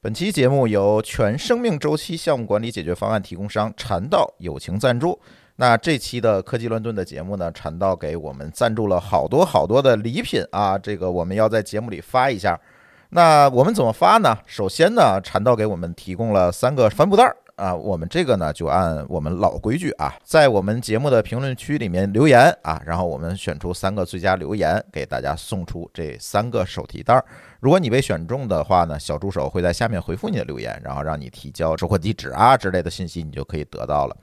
本期节目由全生命周期项目管理解决方案提供商禅道友情赞助。那这期的科技乱炖的节目呢，禅道给我们赞助了好多好多的礼品啊，这个我们要在节目里发一下。那我们怎么发呢？首先呢，禅道给我们提供了三个帆布袋儿啊，我们这个呢就按我们老规矩啊，在我们节目的评论区里面留言啊，然后我们选出三个最佳留言，给大家送出这三个手提袋。如果你被选中的话呢，小助手会在下面回复你的留言，然后让你提交收货地址啊之类的信息，你就可以得到了。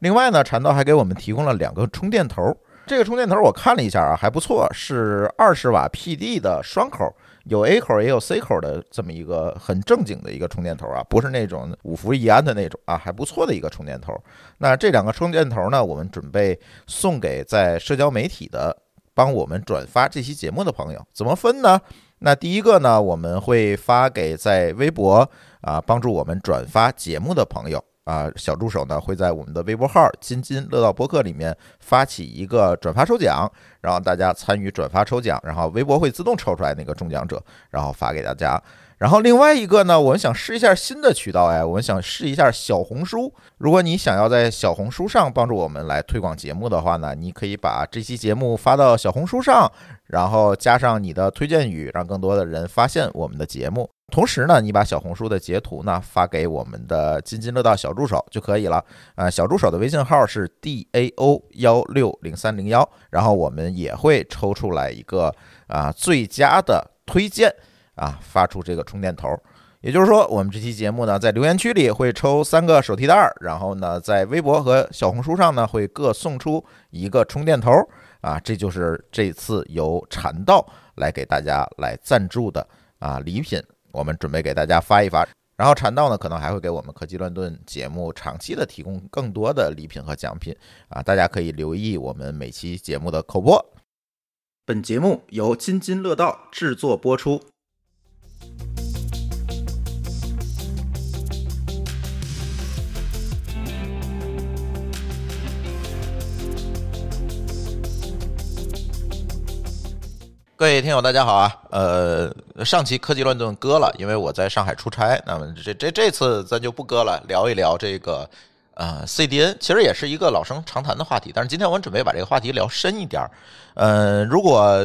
另外呢，禅道还给我们提供了两个充电头，这个充电头我看了一下啊，还不错，是二十瓦 PD 的双口，有 A 口也有 C 口的这么一个很正经的一个充电头啊，不是那种五伏一安的那种啊，还不错的一个充电头。那这两个充电头呢，我们准备送给在社交媒体的帮我们转发这期节目的朋友，怎么分呢？那第一个呢，我们会发给在微博啊帮助我们转发节目的朋友啊，小助手呢会在我们的微博号“津津乐道播客”里面发起一个转发抽奖，然后大家参与转发抽奖，然后微博会自动抽出来那个中奖者，然后发给大家。然后另外一个呢，我们想试一下新的渠道哎，我们想试一下小红书。如果你想要在小红书上帮助我们来推广节目的话呢，你可以把这期节目发到小红书上，然后加上你的推荐语，让更多的人发现我们的节目。同时呢，你把小红书的截图呢发给我们的津津乐道小助手就可以了。呃，小助手的微信号是 d a o 幺六零三零幺，然后我们也会抽出来一个啊最佳的推荐。啊，发出这个充电头，也就是说，我们这期节目呢，在留言区里会抽三个手提袋，然后呢，在微博和小红书上呢，会各送出一个充电头。啊，这就是这次由禅道来给大家来赞助的啊礼品，我们准备给大家发一发。然后禅道呢，可能还会给我们科技乱炖节目长期的提供更多的礼品和奖品啊，大家可以留意我们每期节目的口播。本节目由津津乐道制作播出。各位听友，大家好啊！呃，上期科技乱炖割了，因为我在上海出差。那么这这这次咱就不割了，聊一聊这个呃 CDN，其实也是一个老生常谈的话题。但是今天我们准备把这个话题聊深一点儿。呃，如果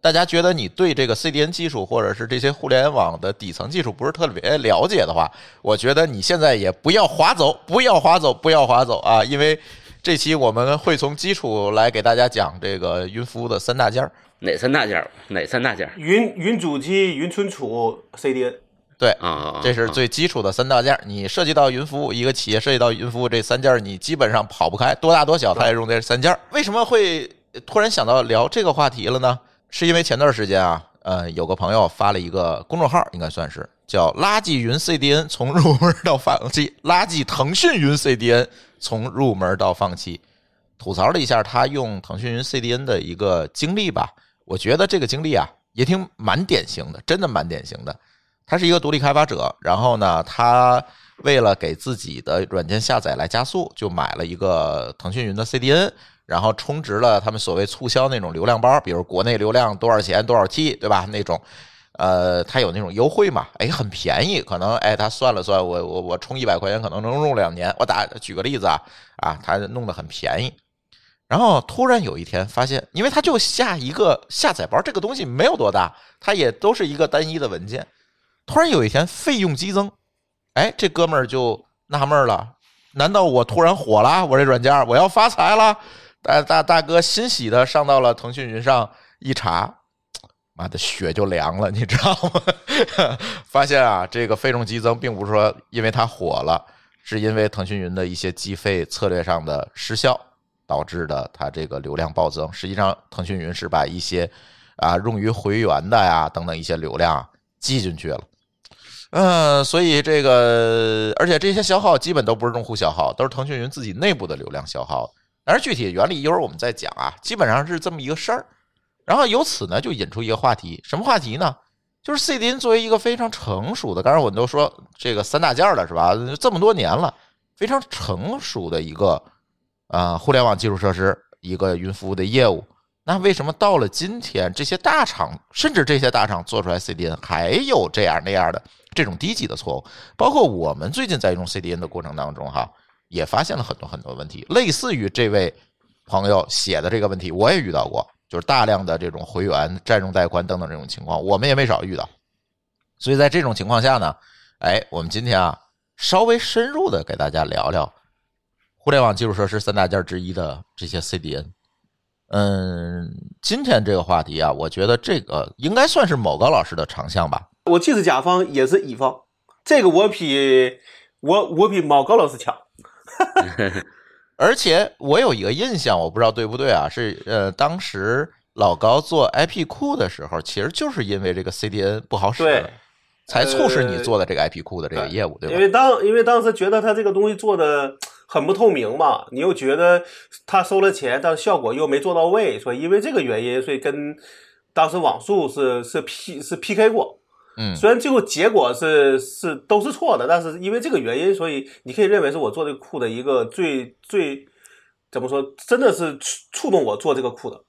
大家觉得你对这个 CDN 技术或者是这些互联网的底层技术不是特别了解的话，我觉得你现在也不要划走，不要划走，不要划走啊！因为这期我们会从基础来给大家讲这个云服务的三大件儿。哪三大件儿？哪三大件儿？云云主机、云存储、CDN。对啊，这是最基础的三大件儿。你涉及到云服务，一个企业涉及到云服务这三件儿，你基本上跑不开，多大多小它也用这三件儿。为什么会突然想到聊这个话题了呢？是因为前段时间啊，呃，有个朋友发了一个公众号，应该算是叫“垃圾云 CDN 从入门到放弃”，垃圾腾讯云 CDN 从入门到放弃，吐槽了一下他用腾讯云 CDN 的一个经历吧。我觉得这个经历啊，也挺蛮典型的，真的蛮典型的。他是一个独立开发者，然后呢，他为了给自己的软件下载来加速，就买了一个腾讯云的 CDN，然后充值了他们所谓促销那种流量包，比如国内流量多少钱多少 T，对吧？那种，呃，他有那种优惠嘛？哎，很便宜，可能哎，他算了算，我我我充一百块钱可能能用两年。我打举个例子啊，啊，他弄得很便宜。然后突然有一天发现，因为他就下一个下载包，这个东西没有多大，它也都是一个单一的文件。突然有一天费用激增，哎，这哥们儿就纳闷了：难道我突然火了？我这软件我要发财了？大大大哥欣喜的上到了腾讯云上一查，妈的血就凉了，你知道吗？发现啊，这个费用激增并不是说因为它火了，是因为腾讯云的一些计费策略上的失效。导致的它这个流量暴增，实际上腾讯云是把一些啊用于回源的呀等等一些流量记进去了，嗯，所以这个而且这些消耗基本都不是用户消耗，都是腾讯云自己内部的流量消耗。但是具体原理一会儿我们再讲啊，基本上是这么一个事儿。然后由此呢就引出一个话题，什么话题呢？就是 CDN 作为一个非常成熟的，刚才我们都说这个三大件了是吧？这么多年了，非常成熟的一个。啊，互联网基础设施一个云服务的业务，那为什么到了今天，这些大厂甚至这些大厂做出来 CDN 还有这样那样的这种低级的错误。包括我们最近在用 CDN 的过程当中，哈，也发现了很多很多问题，类似于这位朋友写的这个问题，我也遇到过，就是大量的这种回源、占用带宽等等这种情况，我们也没少遇到。所以在这种情况下呢，哎，我们今天啊，稍微深入的给大家聊聊互联网基础设施三大件之一的这些 CDN。嗯，今天这个话题啊，我觉得这个应该算是某高老师的长项吧。我既是甲方也是乙方，这个我比我我比某高老师强。而且我有一个印象，我不知道对不对啊？是呃，当时老高做 IP 库的时候，其实就是因为这个 CDN 不好使，对，才促使你做的这个 IP 库的这个业务，对吧？因为当因为当时觉得他这个东西做的很不透明嘛，你又觉得他收了钱，但效果又没做到位，所以因为这个原因，所以跟当时网速是是 P 是 PK 过。嗯，虽然最后结果是是都是错的，但是因为这个原因，所以你可以认为是我做这个库的一个最最怎么说，真的是触触动我做这个库的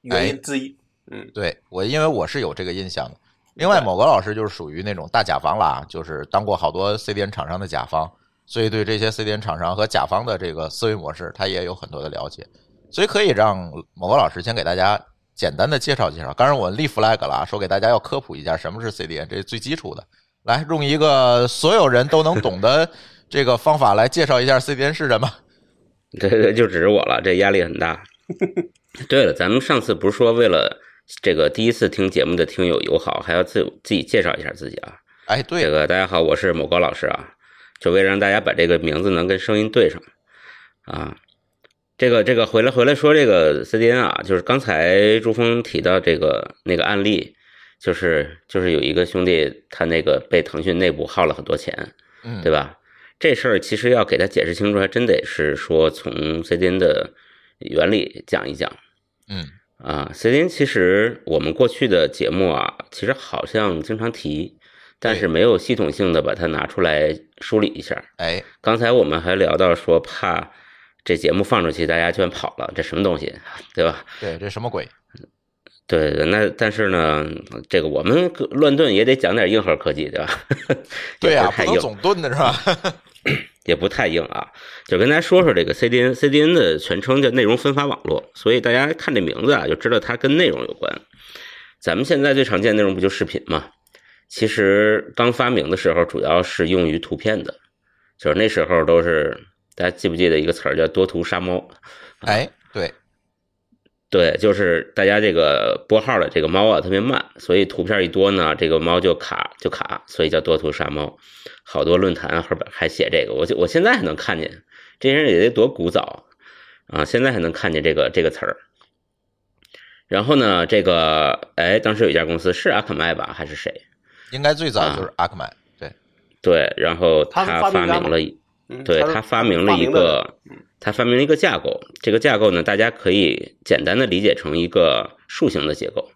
原因之一。嗯，对我，因为我是有这个印象的。另外，某个老师就是属于那种大甲方啦，就是当过好多 CDN 厂商的甲方，所以对这些 CDN 厂商和甲方的这个思维模式，他也有很多的了解。所以可以让某个老师先给大家简单的介绍介绍。当然，我立 flag 了，说给大家要科普一下什么是 CDN，这是最基础的。来，用一个所有人都能懂的这个方法来介绍一下 CDN 是什么。对对，就指着我了，这压力很大。对了，咱们上次不是说为了这个第一次听节目的听友友好，还要自自己介绍一下自己啊？哎，对这个大家好，我是某高老师啊，就为了让大家把这个名字能跟声音对上啊。这个这个回来回来说这个 CDN 啊，就是刚才朱峰提到这个那个案例，就是就是有一个兄弟他那个被腾讯内部耗了很多钱，嗯，对吧？这事儿其实要给他解释清楚，还真得是说从 CDN 的原理讲一讲。嗯啊，CDN 其实我们过去的节目啊，其实好像经常提，但是没有系统性的把它拿出来梳理一下。哎，刚才我们还聊到说，怕这节目放出去，大家居然跑了，这什么东西，对吧？对，这什么鬼？对，那但是呢，这个我们乱炖也得讲点硬核科技，对吧？对呀、也不太硬。不能总炖的是吧？也不太硬啊，就跟大家说说这个 CDN。CDN 的全称叫内容分发网络，所以大家看这名字啊，就知道它跟内容有关。咱们现在最常见的内容不就视频吗？其实刚发明的时候，主要是用于图片的，就是那时候都是大家记不记得一个词儿叫多图杀猫？哎，对，对，就是大家这个拨号的这个猫啊特别慢，所以图片一多呢，这个猫就卡就卡，所以叫多图杀猫。好多论坛后边还写这个，我就我现在还能看见，这些人也得多古早啊，现在还能看见这个这个词儿。然后呢，这个哎，当时有一家公司是阿肯麦吧，还是谁？应该最早就是阿克曼。对，对，然后他发明了对他发明了一个，他发明了一个架构。这个架构呢，大家可以简单的理解成一个树形的结构，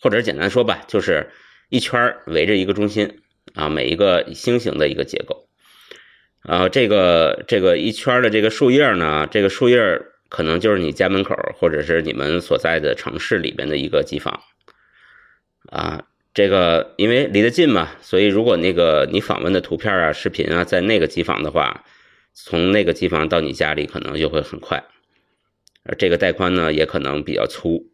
或者简单说吧，就是一圈围着一个中心啊，每一个星形的一个结构。然后这个这个一圈的这个树叶呢，这个树叶可能就是你家门口或者是你们所在的城市里边的一个机房啊。这个因为离得近嘛，所以如果那个你访问的图片啊、视频啊，在那个机房的话，从那个机房到你家里可能就会很快，而这个带宽呢也可能比较粗，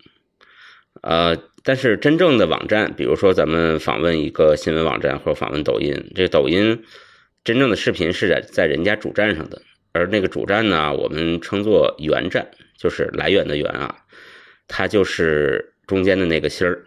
呃，但是真正的网站，比如说咱们访问一个新闻网站或者访问抖音，这抖音真正的视频是在在人家主站上的，而那个主站呢，我们称作源站，就是来源的源啊，它就是中间的那个芯儿。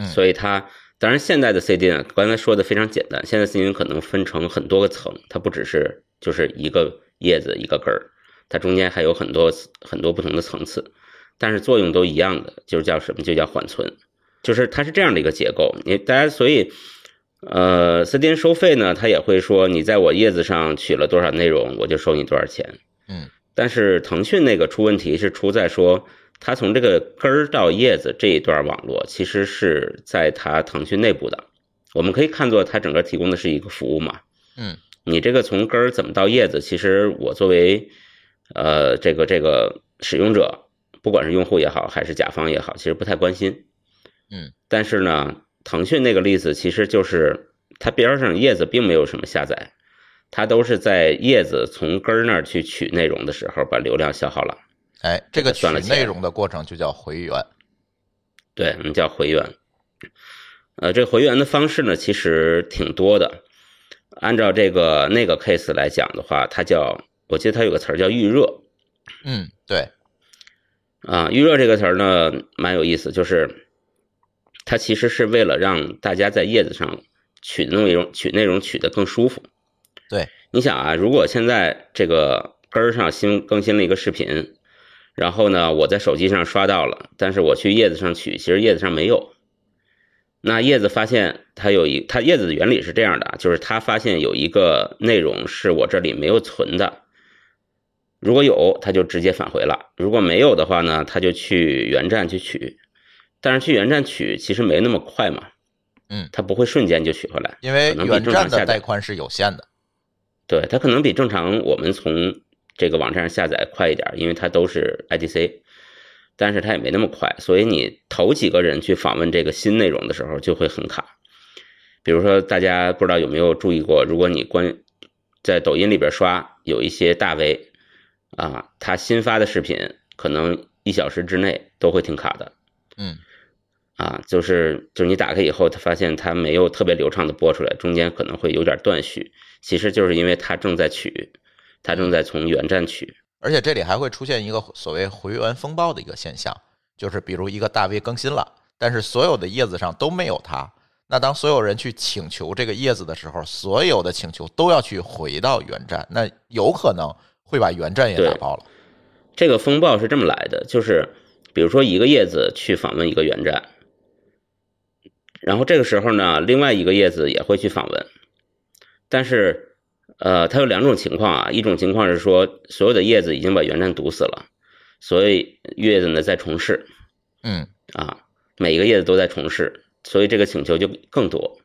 嗯所以它当然现在的 CDN 刚才说的非常简单，现在 CDN 可能分成很多个层，它不只是就是一个叶子一个根儿，它中间还有很多很多不同的层次，但是作用都一样的，就是叫什么？就叫缓存，就是它是这样的一个结构。你大家所以呃 CDN 收费呢，它也会说你在我叶子上取了多少内容，我就收你多少钱。嗯，但是腾讯那个出问题是出在说。它从这个根儿到叶子这一段网络，其实是在它腾讯内部的，我们可以看作它整个提供的是一个服务嘛。嗯，你这个从根儿怎么到叶子，其实我作为呃这个这个使用者，不管是用户也好，还是甲方也好，其实不太关心。嗯，但是呢，腾讯那个例子其实就是它边上叶子并没有什么下载，它都是在叶子从根儿那儿去取内容的时候把流量消耗了。哎，这个取内容的过程就叫回源。对，我们叫回源。呃，这回源的方式呢，其实挺多的。按照这个那个 case 来讲的话，它叫，我记得它有个词儿叫预热嗯，对，啊。预热这个词儿呢，蛮有意思，就是它其实是为了让大家在叶子上取的内容取内容取得更舒服。对，你想啊，如果现在这个根儿上新更新了一个视频，然后呢，我在手机上刷到了，但是我去叶子上取，其实叶子上没有。那叶子发现它有一，它叶子的原理是这样的啊，就是它发现有一个内容是我这里没有存的，如果有，它就直接返回了；如果没有的话呢，它就去原站去取。但是去原站取其实没那么快嘛，嗯，它不会瞬间就取回来，因为原站的带宽是有限的。对，它可能比正常我们从这个网站上下载快一点，因为它都是 IDC，但是它也没那么快，所以你头几个人去访问这个新内容的时候就会很卡。比如说，大家不知道有没有注意过，如果你关在抖音里边刷，有一些大 V 啊，他新发的视频可能一小时之内都会挺卡的。嗯，啊，就是就是你打开以后，他发现它没有特别流畅的播出来，中间可能会有点断续，其实就是因为他正在取，它正在从原站取。而且这里还会出现一个所谓回源风暴的一个现象，就是比如一个大 V 更新了，但是所有的叶子上都没有它。那当所有人去请求这个叶子的时候，所有的请求都要去回到原站，那有可能会把原站也打爆了。这个风暴是这么来的，就是比如说一个叶子去访问一个原站，然后这个时候呢，另外一个叶子也会去访问，但是呃，它有两种情况啊，一种情况是说所有的叶子已经把原站堵死了，所以叶子呢在重试嗯啊，每一个叶子都在重试，所以这个请求就更多。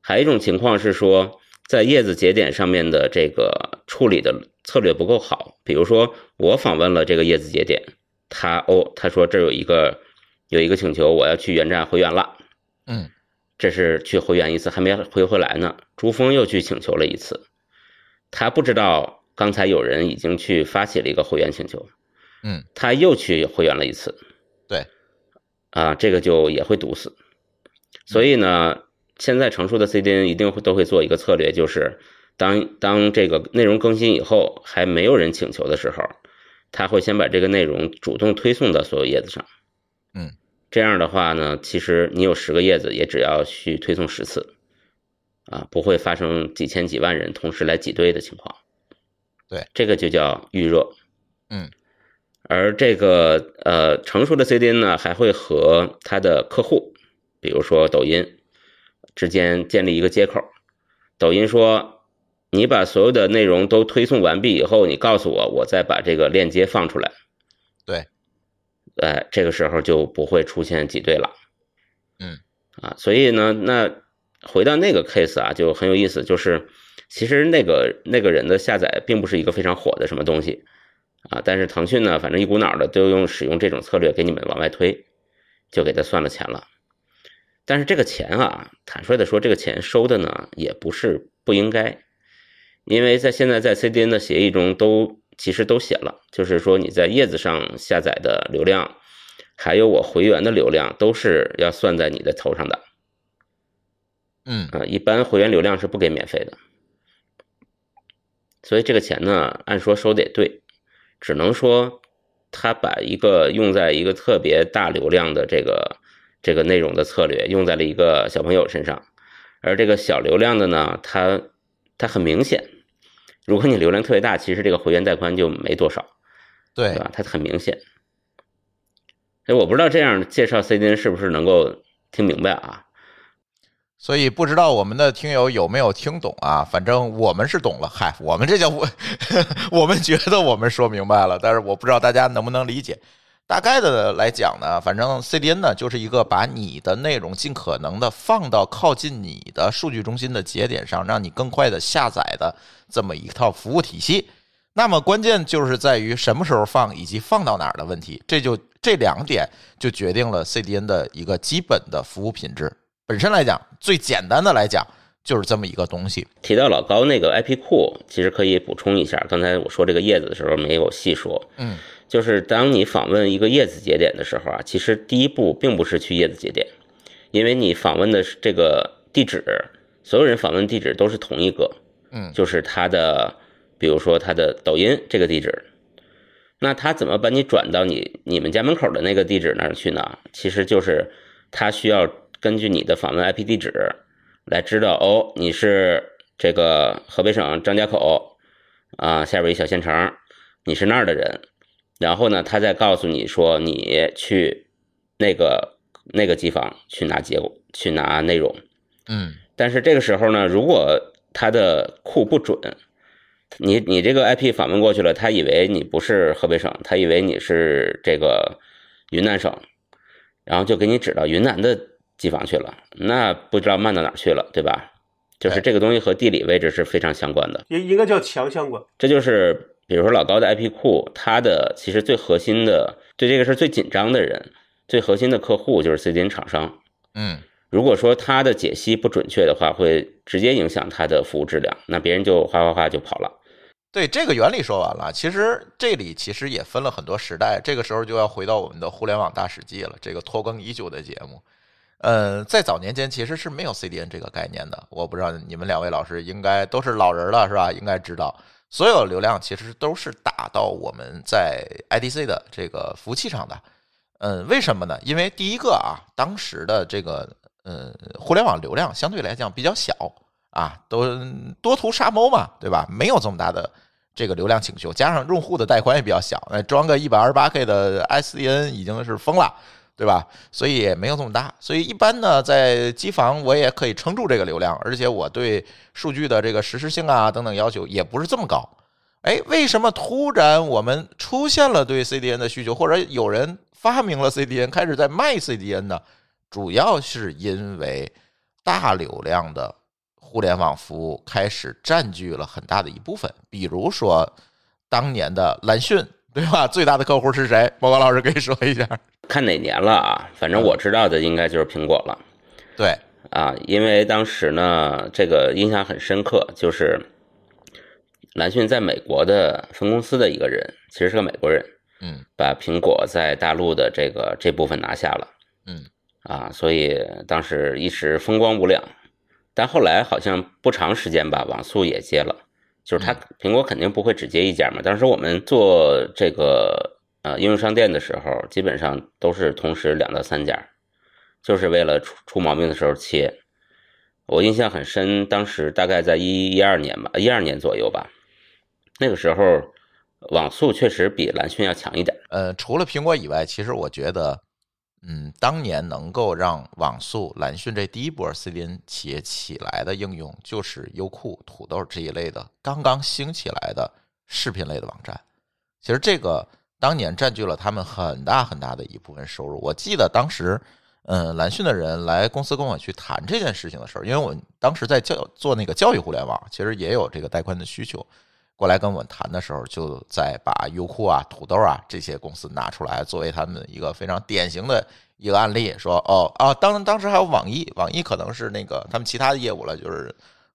还有一种情况是说，在叶子节点上面的这个处理的策略不够好，比如说我访问了这个叶子节点，他哦，他说这有一个有一个请求，我要去原站回原了，嗯这是去回原一次，还没回回来呢。朱峰又去请求了一次，他不知道刚才有人已经去发起了一个会员请求，嗯，他又去会员了一次，对，啊，这个就也会堵死。所以呢，现在成熟的 CDN 一定会都会做一个策略，就是当当这个内容更新以后，还没有人请求的时候，他会先把这个内容主动推送到所有叶子上。嗯，这样的话呢，其实你有十个叶子，也只要去推送十次，啊，不会发生几千几万人同时来挤兑的情况。对，这个就叫预热。嗯，而这个呃成熟的 CDN 呢，还会和它的客户，比如说抖音之间建立一个接口。抖音说，你把所有的内容都推送完毕以后，你告诉我，我再把这个链接放出来。对，哎，这个时候就不会出现挤兑了。嗯，啊，所以呢，那回到那个 case 啊，就很有意思，就是其实那个那个人的下载并不是一个非常火的什么东西啊，但是腾讯呢，反正一股脑的都用使用这种策略给你们往外推，就给他算了钱了。但是这个钱啊，坦率的说，这个钱收的呢，也不是不应该，因为在现在在 CDN 的协议中都其实都写了，就是说你在叶子上下载的流量，还有我回源的流量，都是要算在你的头上的。嗯啊，一般会员流量是不给免费的，所以这个钱呢，按说收的也对，只能说他把一个用在一个特别大流量的这个这个内容的策略用在了一个小朋友身上，而这个小流量的呢，它它很明显，如果你流量特别大，其实这个会员带宽就没多少，对对吧？它很明显。所以我不知道这样介绍 CDN 是不是能够听明白啊？所以不知道我们的听友有没有听懂啊？反正我们是懂了。嗨，我们这叫我，我们觉得我们说明白了，但是我不知道大家能不能理解。大概的来讲呢，反正 CDN 呢就是一个把你的内容尽可能的放到靠近你的数据中心的节点上，让你更快的下载的这么一套服务体系。那么关键就是在于什么时候放以及放到哪儿的问题，这就这两点就决定了 CDN 的一个基本的服务品质。本身来讲，最简单的来讲，就是这么一个东西。提到老高那个 IP 库，其实可以补充一下，刚才我说这个叶子的时候没有细说，嗯，就是当你访问一个叶子节点的时候啊，其实第一步并不是去叶子节点，因为你访问的是这个地址，所有人访问地址都是同一个，嗯就是他的，比如说他的抖音这个地址，那他怎么把你转到你你们家门口的那个地址那儿去呢？其实就是他需要根据你的访问 IP 地址来知道，哦，你是这个河北省张家口啊下边一小县城，你是那儿的人，然后呢，他再告诉你说你去那个那个机房去拿结果，去拿内容。嗯但是这个时候呢，如果他的库不准，你你这个 IP 访问过去了，他以为你不是河北省，他以为你是这个云南省，然后就给你指到云南的机房去了，那不知道慢到哪儿去了，对吧？就是这个东西和地理位置是非常相关的。应应该叫强相关。这就是比如说老高的 IP 库，它的其实最核心的对这个事最紧张的人，最核心的客户就是 CDN 厂商。嗯如果说他的解析不准确的话，会直接影响他的服务质量，那别人就哗哗哗就跑了。对这个原理说完了，其实这里其实也分了很多时代，这个时候就要回到我们的互联网大史记了，这个拖更已久的节目。呃，在早年间其实是没有 CDN 这个概念的，我不知道你们两位老师应该都是老人了是吧？应该知道，所有流量其实都是打到我们在 IDC 的这个服务器上的。嗯，为什么呢？因为第一个啊，当时的这个呃互联网流量相对来讲比较小啊，都多图杀猫嘛，对吧？没有这么大的这个流量请求，加上用户的带宽也比较小，那装个一百二十八 K 的 SDN 已经是疯了，对吧？所以也没有这么大。所以一般呢，在机房我也可以撑住这个流量，而且我对数据的这个实时性啊等等要求也不是这么高。哎，为什么突然我们出现了对 CDN 的需求，或者有人发明了 CDN，开始在卖 CDN 呢？主要是因为大流量的互联网服务开始占据了很大的一部分。比如说，当年的蓝讯，对吧？最大的客户是谁？莫高老师可以说一下。看哪年了啊？反正我知道的应该就是苹果了对，啊，因为当时呢，这个印象很深刻，就是蓝讯在美国的分公司的一个人，其实是个美国人，嗯把苹果在大陆的这个这部分拿下了。嗯啊，所以当时一时风光无两，但后来好像不长时间吧，网速也接了，就是它苹果肯定不会只接一家嘛。当时我们做这个呃应用商店的时候，基本上都是同时两到三家，就是为了出出毛病的时候切。我印象很深，当时大概在一一二年吧，一二年左右吧，那个时候网速确实比蓝讯要强一点。呃，除了苹果以外，其实我觉得，嗯，当年能够让网速、蓝讯这第一波 CDN 企业起来的应用，就是优酷、土豆这一类的刚刚兴起来的视频类的网站。其实这个当年占据了他们很大很大的一部分收入。我记得当时，嗯，蓝讯的人来公司跟我去谈这件事情的时候，因为我当时在教做那个教育互联网，其实也有这个带宽的需求。过来跟我谈的时候，就在把优酷啊、土豆啊这些公司拿出来，作为他们一个非常典型的一个案例，说哦啊，当当时还有网易，网易可能是那个他们其他的业务了，就是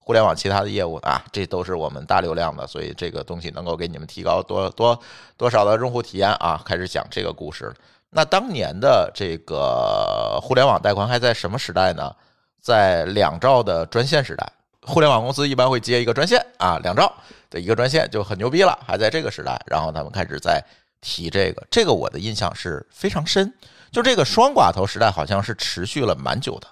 互联网其他的业务啊，这都是我们大流量的，所以这个东西能够给你们提高多多多少的用户体验啊，开始讲这个故事。那当年的这个互联网带宽还在什么时代呢？在两兆的专线时代，互联网公司一般会接一个专线啊，两兆的一个专线就很牛逼了，还在这个时代，然后他们开始在提这个，这个我的印象是非常深。就这个双寡头时代，好像是持续了蛮久的。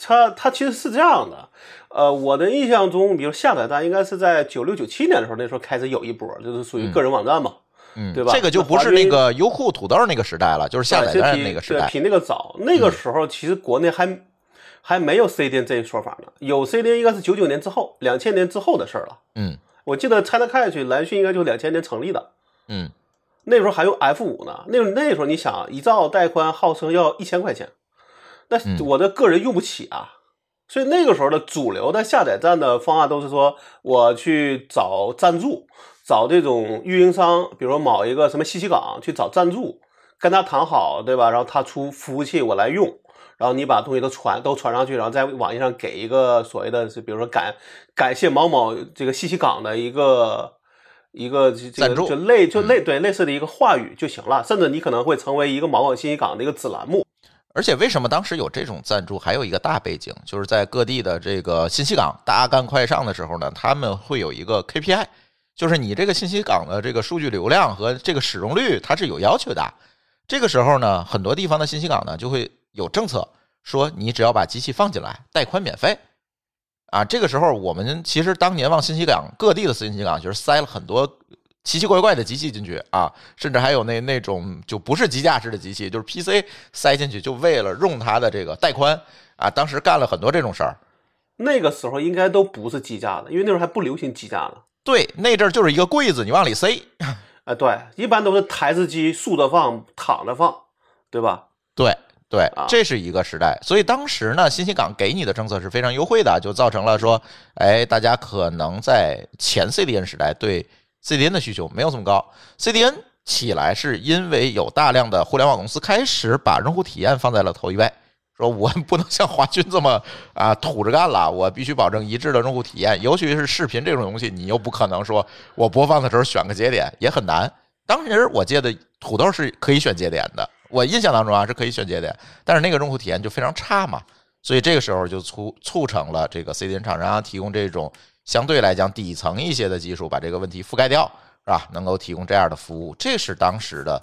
它它其实是这样的，呃，我的印象中，比如下载站应该是在九六九七年的时候，那时候开始有一波，就是属于个人网站嘛，嗯，对吧这个就不是那个优酷、土豆那个时代了，就是下载站对比那个时代。比那个早。那个时候其实国内还还没有 CDN 这一说法呢，有 CDN 应该是九九年之后、两千年之后的事儿了。嗯我记得拆得开去，蓝讯应该就两千年成立的，嗯那时候还用 F 五呢。那那时候你想，一兆带宽号称要一千块钱，那嗯我的个人用不起啊。所以那个时候的主流的下载站的方案都是说，我去找赞助，找这种运营商，比如说某一个什么信息港去找赞助，跟他谈好，对吧？然后他出服务器我来用，然后你把东西都传都传上去，然后在网页上给一个所谓的是，比如说感感谢某某这个信息港的一个一个这赞助个就类就类对类似的一个话语就行了，甚至你可能会成为一个某某信息港的一个子栏目。而且为什么当时有这种赞助，还有一个大背景，就是在各地的这个信息港大干快上的时候呢，他们会有一个 KPI，就是你这个信息港的这个数据流量和这个使用率，它是有要求的。这个时候呢，很多地方的信息港呢就会有政策，说你只要把机器放进来，带宽免费。啊，这个时候我们其实当年往信息港各地的信息港就是塞了很多奇奇怪怪的机器进去啊，甚至还有那那种就不是机架式的机器，就是 PC 塞进去，就为了用它的这个带宽啊。当时干了很多这种事儿。那个时候应该都不是机架的，因为那时候还不流行机架呢。对，那阵儿就是一个柜子，你往里塞。啊，对，一般都是台式机竖着放，躺着放，对吧？对对啊，这是一个时代。所以当时呢，信息港给你的政策是非常优惠的，就造成了说，哎，大家可能在前 CDN 时代对 CDN 的需求没有这么高。CDN 起来是因为有大量的互联网公司开始把用户体验放在了头一位，说我不能像华军这么啊土着干了，我必须保证一致的用户体验，尤其是视频这种东西，你又不可能说我播放的时候选个节点也很难。当时我记得土豆是可以选节点的，我印象当中啊是可以选节点，但是那个用户体验就非常差嘛，所以这个时候就促促成了这个 CDN 厂商提供这种相对来讲底层一些的技术，把这个问题覆盖掉，是吧？能够提供这样的服务，这是当时的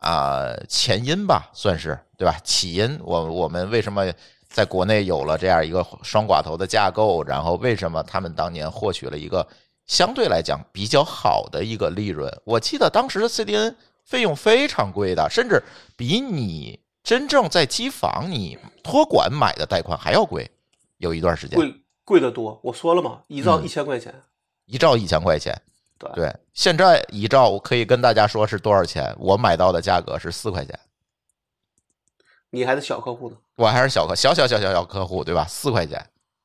啊、前因吧，算是对吧？起因，我我们为什么在国内有了这样一个双寡头的架构，然后为什么他们当年获取了一个相对来讲比较好的一个利润？我记得当时的 CDN 费用非常贵的，甚至比你真正在机房你托管买的带宽还要贵，有一段时间贵得多。我说了嘛，一兆嗯一千块钱。一兆一千块钱。对对，现在一兆我可以跟大家说是多少钱？我买到的价格是四块钱，你还是小客户呢，我还是小客小小小小小客户，对吧？四块钱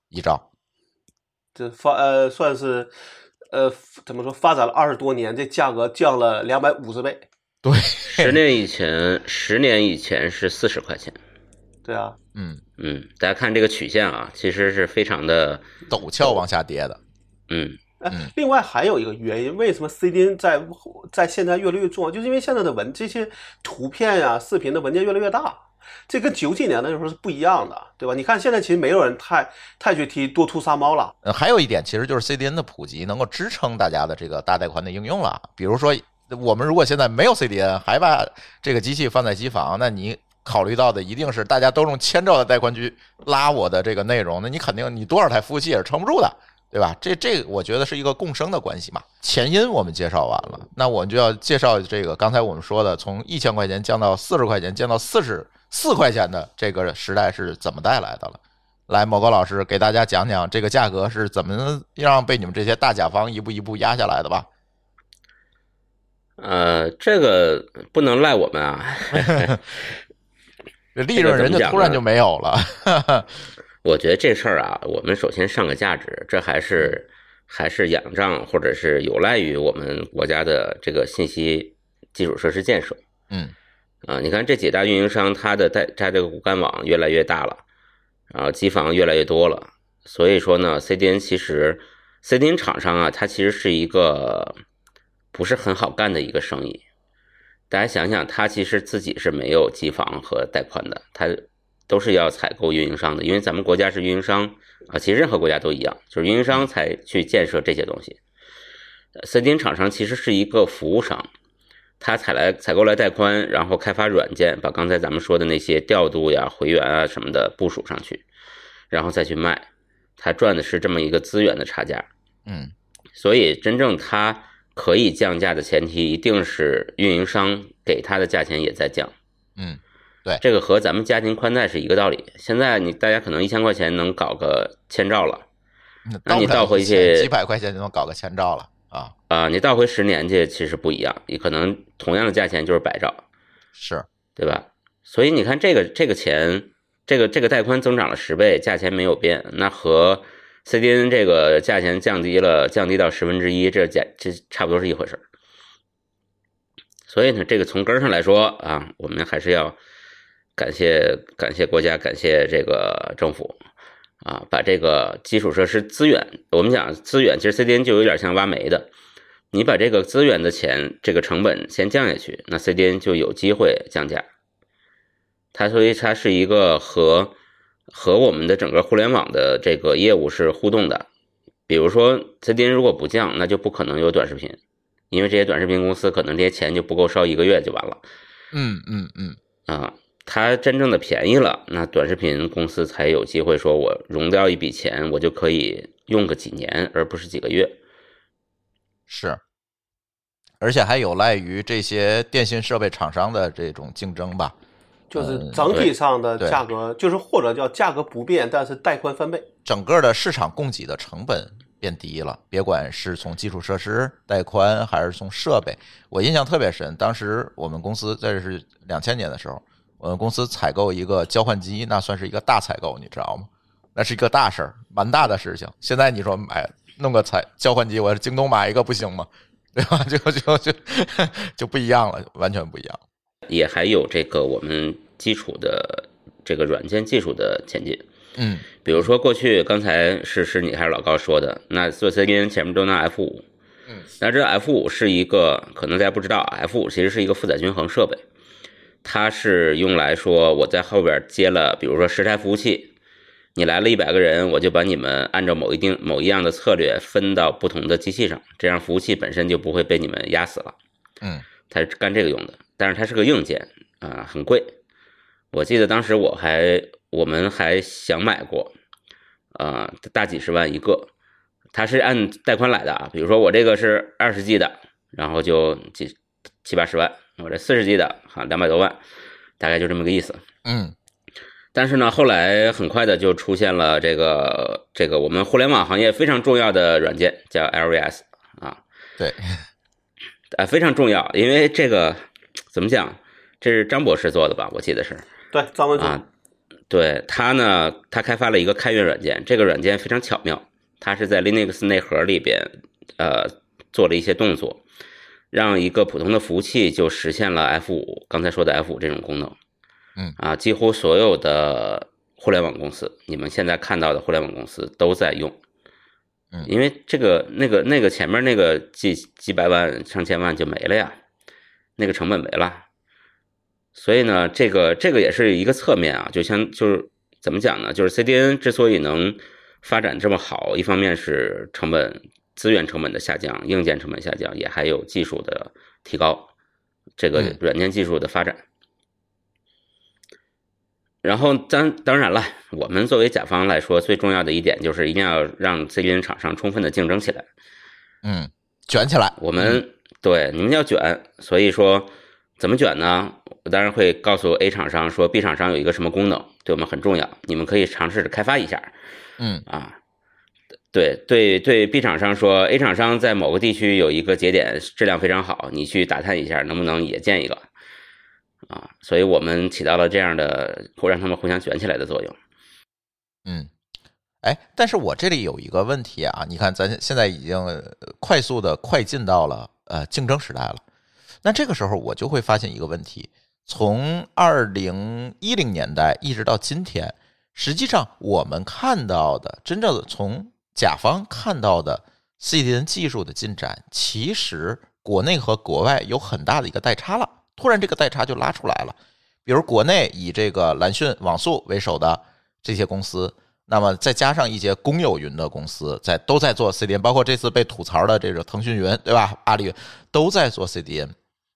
一兆，这发呃算是呃怎么说发展了二十多年，这价格降了两百五十倍。对，十年以前，十年以前是四十块钱。对啊，嗯，嗯，大家看这个曲线啊，其实是非常的，陡峭往下跌的，嗯，另外还有一个原因，为什么 CDN 在在现在越来越重要，就是因为现在的文这些图片呀、视频的文件越来越大，这跟九几年的时候是不一样的，对吧？你看现在其实没有人太太去提多图杀猫了，呃，还有一点，其实就是 CDN 的普及能够支撑大家的这个大带宽的应用了。比如说，我们如果现在没有 CDN，还把这个机器放在机房，那你考虑到的一定是大家都用千兆的带宽去拉我的这个内容，那你肯定你多少台服务器也是撑不住的，对吧？这这我觉得是一个共生的关系嘛。前因我们介绍完了，那我们就要介绍这个刚才我们说的从一千块钱降到四十块钱，降到四十四块钱的这个时代是怎么带来的了。来，某高老师给大家讲讲这个价格是怎么让被你们这些大甲方一步一步压下来的吧？呃，这个不能赖我们啊，这利润人家突然就没有了。我觉得这事儿啊，我们首先上个价值，这还是还是仰仗或者是有赖于我们国家的这个信息基础设施建设。嗯啊，你看这几大运营商，它的在它这个骨干网越来越大了，然后机房越来越多了，所以说呢，CDN 其实 CDN 厂商啊，它其实是一个不是很好干的一个生意。大家想想，他其实自己是没有机房和带宽的，他都是要采购运营商的，因为咱们国家是运营商啊，其实任何国家都一样，就是运营商才去建设这些东西。呃 CDN 厂商其实是一个服务商。他采来采购来带宽，然后开发软件，把刚才咱们说的那些调度呀、回源啊什么的部署上去，然后再去卖，他赚的是这么一个资源的差价。嗯所以，真正他可以降价的前提，一定是运营商给他的价钱也在降。嗯，对这个和咱们家庭宽带是一个道理。现在你大家可能一千块钱能搞个千兆了那你倒回去几百块钱就能搞个千兆了啊！啊、你倒回十年去，其实不一样，你可能同样的价钱就是百兆。是，对吧？所以你看这个这个钱，这个这个带宽增长了十倍，价钱没有变，那和 CDN 这个价钱降低了，降低到十分之一，这价这差不多是一回事。所以呢，这个从根上来说啊，我们还是要感谢感谢国家，感谢这个政府啊，把这个基础设施资源，我们讲资源，其实 CDN 就有点像挖煤的，你把这个资源的钱，这个成本先降下去，那 CDN 就有机会降价。它所以它是一个和和我们的整个互联网的这个业务是互动的。比如说 CDN 如果不降，那就不可能有短视频，因为这些短视频公司可能这些钱就不够烧一个月就完了。嗯嗯嗯啊，它真正的便宜了，那短视频公司才有机会说，我融掉一笔钱，我就可以用个几年，而不是几个月。是，而且还有赖于这些电信设备厂商的这种竞争吧。就是整体上的价格，就是或者叫价格不变，但是带宽翻倍，整个的市场供给的成本变低了。别管是从基础设施带宽，还是从设备，我印象特别深。当时我们公司这是两千年的时候，我们公司采购一个交换机，那算是一个大采购，你知道吗？那是一个大事儿，蛮大的事情。现在你说买弄个采交换机，我京东买一个不行吗？对吧？就就就 就不一样了，完全不一样。也还有这个我们基础的这个软件技术的前进，嗯，比如说过去刚才是是你还是老高说的，那做 CDN 前面都拿 F 五，嗯，那这 F 五是一个可能大家不知道，F 五其实是一个负载均衡设备，它是用来说我在后边接了，比如说十台服务器，你来了一百个人，我就把你们按照某一定某一样的策略分到不同的机器上，这样服务器本身就不会被你们压死了，嗯，它是干这个用的。但是它是个硬件啊，很贵。我记得当时我还我们还想买过，啊，大几十万一个。它是按带宽来的啊，比如说我这个是二十 G 的，然后就几七八十万；我这四十 G 的，哈，两百多万，大概就这么个意思。嗯。但是呢，后来很快的就出现了这个这个我们互联网行业非常重要的软件，叫 LVS 啊。对。啊，非常重要，因为这个。怎么讲？这是张博士做的吧？我记得是。对，张文啊，对他呢，他开发了一个开源软件。这个软件非常巧妙，他是在 Linux 内核里边，呃，做了一些动作，让一个普通的服务器就实现了 F 五刚才说的 F 五这种功能。嗯啊，几乎所有的互联网公司，你们现在看到的互联网公司都在用。嗯，因为这个那个那个前面那个几几百万上千万就没了呀。那个成本没了，所以呢，这个这个也是一个侧面啊，就像就是怎么讲呢？就是 CDN 之所以能发展这么好，一方面是成本资源成本的下降，硬件成本下降，也还有技术的提高，这个软件技术的发展。然后当当然了，我们作为甲方来说，最重要的一点就是一定要让 CDN 厂商充分的竞争起来，嗯，卷起来，我们。对，你们要卷，所以说怎么卷呢？我当然会告诉 A 厂商说，B 厂商有一个什么功能对我们很重要，你们可以尝试着开发一下。嗯啊，对对对，B 厂商说，A 厂商在某个地区有一个节点质量非常好，你去打探一下，能不能也建一个啊？所以我们起到了这样的，会让他们互相卷起来的作用。嗯。哎，但是我这里有一个问题啊，你看咱现在已经快速的快进到了呃竞争时代了，那这个时候我就会发现一个问题，从二零一零年代一直到今天，实际上我们看到的真正的从甲方看到的 CDN 技术的进展，其实国内和国外有很大的一个代差了，突然这个代差就拉出来了，比如国内以这个蓝讯网速为首的这些公司。那么再加上一些公有云的公司在都在做 CDN，包括这次被吐槽的这个腾讯云，对吧？阿里云都在做 CDN。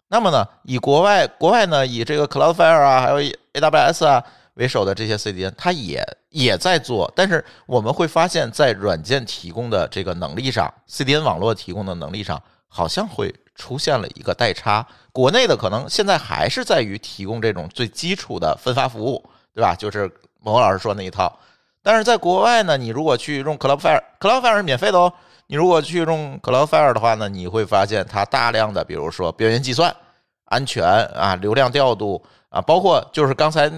那么呢，以国外国外呢，以这个 Cloudflare 啊，还有 AWS 啊为首的这些 CDN，它也也在做。但是我们会发现，在软件提供的这个能力上，CDN 网络提供的能力上，好像会出现了一个代差。国内的可能现在还是在于提供这种最基础的分发服务，对吧？就是某老师说那一套。但是在国外呢，你如果去用 Cloudflare，Cloudflare 是免费的哦。你如果去用 Cloudflare 的话呢，你会发现它大量的，比如说边缘计算、安全啊、流量调度啊，包括就是刚才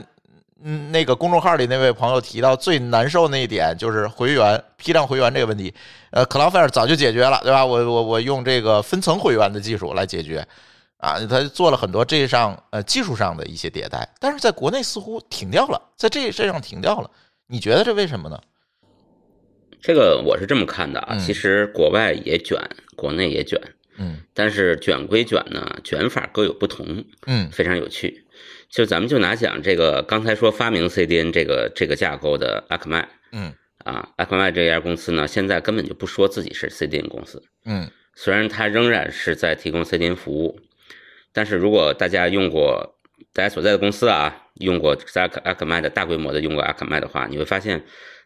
嗯那个公众号里那位朋友提到最难受那一点，就是回源批量回源这个问题。呃，Cloudflare 早就解决了，对吧？我我我用这个分层回源的技术来解决。啊，它做了很多这上呃技术上的一些迭代，但是在国内似乎停掉了，在这这上停掉了。你觉得这为什么呢？这个我是这么看的啊，嗯其实国外也卷，国内也卷，嗯。但是卷归卷呢，卷法各有不同，嗯。非常有趣。就咱们就拿讲这个刚才说发明 CDN 这个这个架构的阿克麦嗯。啊，阿克麦这家公司呢，现在根本就不说自己是 CDN 公司，嗯。虽然它仍然是在提供 CDN 服务，但是如果大家用过大家所在的公司啊，用过阿克阿克麦的大规模的用过阿克麦的话，你会发现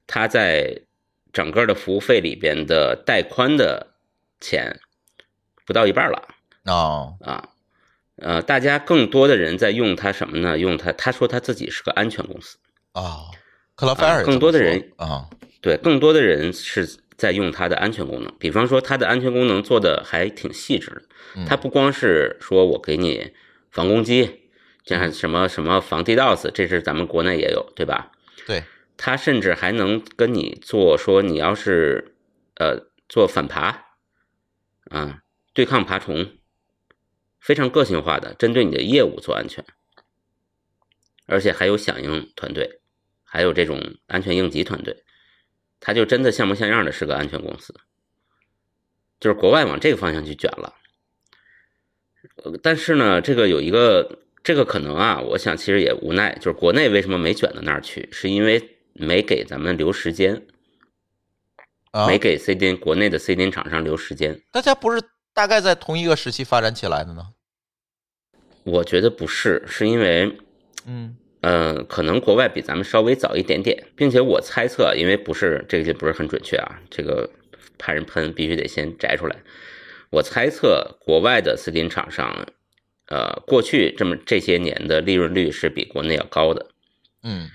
它在整个的服务费里边的带宽的钱不到一半了哦啊。呃，大家更多的人在用它什么呢？用它，他说他自己是个安全公司，哦，克劳菲尔啊更多的人啊对，更多的人是在用它的安全功能。比方说，它的安全功能做的还挺细致的。嗯它不光是说我给你防攻击，像什么什么防 DDoS，这是咱们国内也有，对吧？对，它甚至还能跟你做说，你要是呃做反爬啊，对抗爬虫，非常个性化的针对你的业务做安全，而且还有响应团队，还有这种安全应急团队，它就真的像模像样的是个安全公司，就是国外往这个方向去卷了。呃但是呢，这个有一个，这个可能啊，我想其实也无奈，就是国内为什么没卷到那儿去，是因为没给咱们留时间，啊，没给 CDN 国内的 CDN 厂商留时间。大家不是大概在同一个时期发展起来的呢？我觉得不是，是因为嗯呃，可能国外比咱们稍微早一点点，并且我猜测，因为不是这个就不是很准确啊，这个怕人喷，必须得先摘出来。我猜测国外的 CDN 厂商，呃，过去这么这些年的利润率是比国内要高的嗯。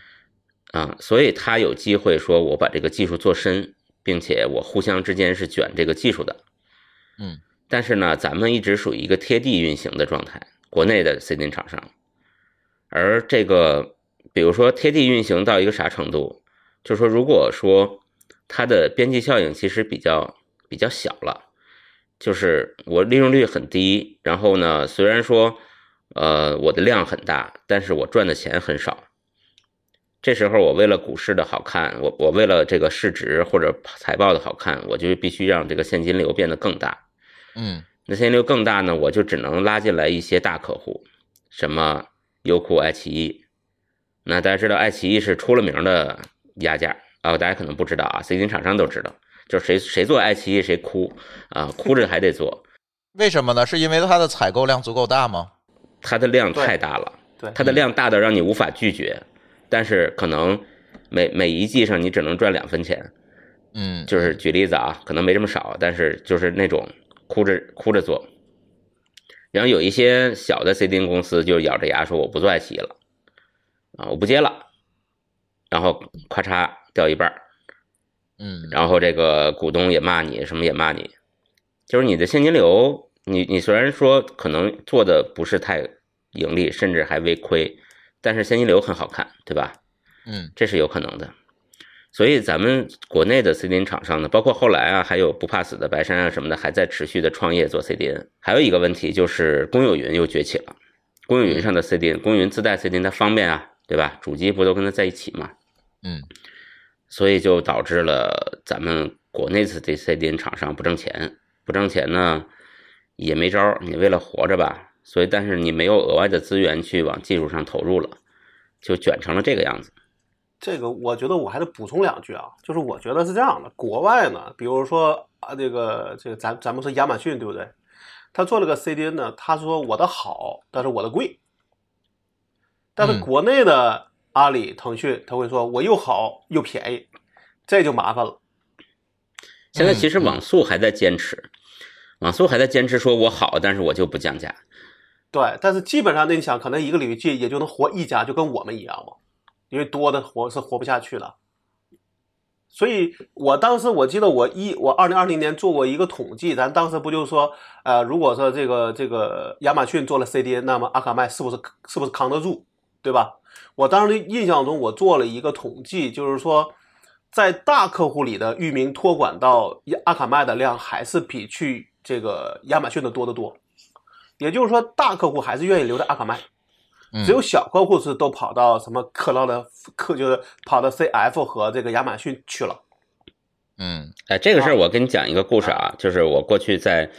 啊，所以他有机会说我把这个技术做深，并且我互相之间是卷这个技术的。嗯。但是呢，咱们一直属于一个贴地运行的状态，国内的 CDN 厂商，而这个比如说贴地运行到一个啥程度，就是说如果说它的边际效应其实比较比较小了，就是我利润率很低，然后呢，虽然说呃我的量很大，但是我赚的钱很少。这时候我为了股市的好看，我我为了这个市值或者财报的好看，我就必须让这个现金流变得更大。嗯那现金流更大呢，我就只能拉进来一些大客户，什么优酷、爱奇艺。那大家知道，爱奇艺是出了名的压价啊，大家可能不知道啊，CDN 厂商都知道，就谁谁做爱奇艺谁哭啊，哭着还得做，为什么呢？是因为它的采购量足够大吗？它的量太大了，对，它的量大到让你无法拒绝，但是可能每每一季上你只能赚两分钱，嗯，就是举例子啊，可能没这么少，但是就是那种哭着哭着做。然后有一些小的 CDN 公司就咬着牙说我不做爱奇艺了，啊，我不接了，然后咔嚓掉一半儿，嗯然后这个股东也骂你，什么也骂你，就是你的现金流，你你虽然说可能做的不是太盈利，甚至还微亏，但是现金流很好看，对吧？嗯这是有可能的。所以咱们国内的 CDN 厂商呢，包括后来啊，还有不怕死的白山啊什么的，还在持续的创业做 CDN。还有一个问题就是公有云又崛起了，公有云上的 CDN，公有云自带 CDN 它方便啊，对吧？主机不都跟它在一起嘛？嗯所以就导致了咱们国内的这 CDN 厂商不挣钱，不挣钱呢也没招儿，你为了活着吧，所以但是你没有额外的资源去往技术上投入了，就卷成了这个样子。这个我觉得我还得补充两句啊，就是我觉得是这样的，国外呢，比如说啊，这个这个咱咱们说亚马逊对不对？他做了个 CDN 呢，他说我的好，但是我的贵。但是嗯国内的阿里、腾讯他会说我又好又便宜，这就麻烦了。现在其实网速还在坚持，网速还在坚持说我好，但是我就不降价。对，但是基本上那你想，可能一个领域也就能活一家，就跟我们一样嘛，因为多的活是活不下去了。所以我当时我记得我一我二零二零年做过一个统计，咱当时不就是说，呃，如果说这个这个亚马逊做了 CDN，那么阿卡麦是不是是不是扛得住，对吧？我当时印象中我做了一个统计，就是说，在大客户里的域名托管到阿卡麦的量还是比去这个亚马逊的多得多。也就是说，大客户还是愿意留在阿卡麦，嗯只有小客户是都跑到什么克劳的克，就是跑到 CF 和这个亚马逊去了。嗯哎，这个事儿我跟你讲一个故事啊，就是我过去在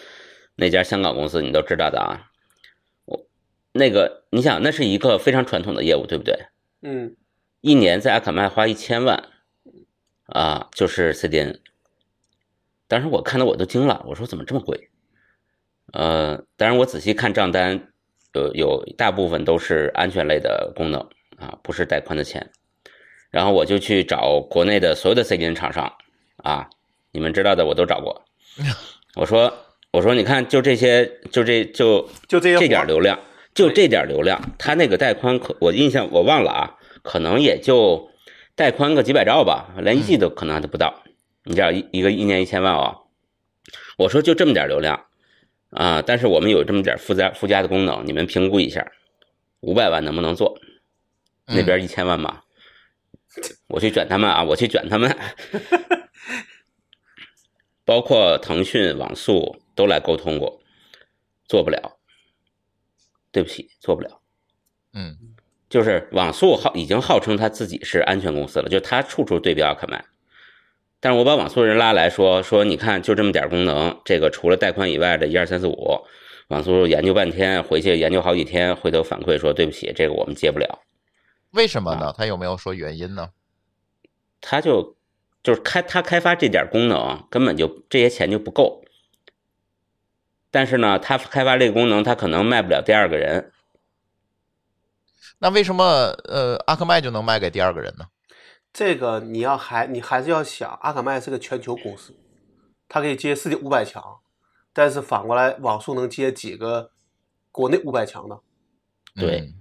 那家香港公司，你都知道的啊。我那个，你想，那是一个非常传统的业务，对不对？嗯一年在阿卡麦花一千万啊，就是 CDN。当时我看到我都惊了，我说怎么这么贵？呃，当然我仔细看账单，有有大部分都是安全类的功能啊，不是带宽的钱。然后我就去找国内的所有的 CDN 厂商啊，你们知道的我都找过。我说我说你看，就这些，就这就这就这些活点流量，就这点流量，它那个带宽可我印象我忘了啊，可能也就带宽个几百兆吧，连一 G 都可能都不到。你知道一一个一年一千万啊、我说就这么点流量啊，但是我们有这么点附加附加的功能，你们评估一下，五百万能不能做？那边一千万嘛，我去卷他们啊，我去卷他们，包括腾讯、网速都来沟通过，做不了，对不起，做不了。嗯就是网速号已经号称他自己是安全公司了，就他处处对标阿克曼。但是我把网速人拉来说说，你看就这么点功能，这个除了带宽以外的一二三四五，网速研究半天，回去研究好几天，回头反馈说对不起，这个我们接不了。为什么呢？他有没有说原因呢？他就就是开他开发这点功能，根本就这些钱就不够。但是呢，他开发这个功能，他可能卖不了第二个人。那为什么呃阿克麦就能卖给第二个人呢？这个你要还你还是要想，阿克麦是个全球公司，它可以接世界五百强，但是反过来网速能接几个国内五百强的？对嗯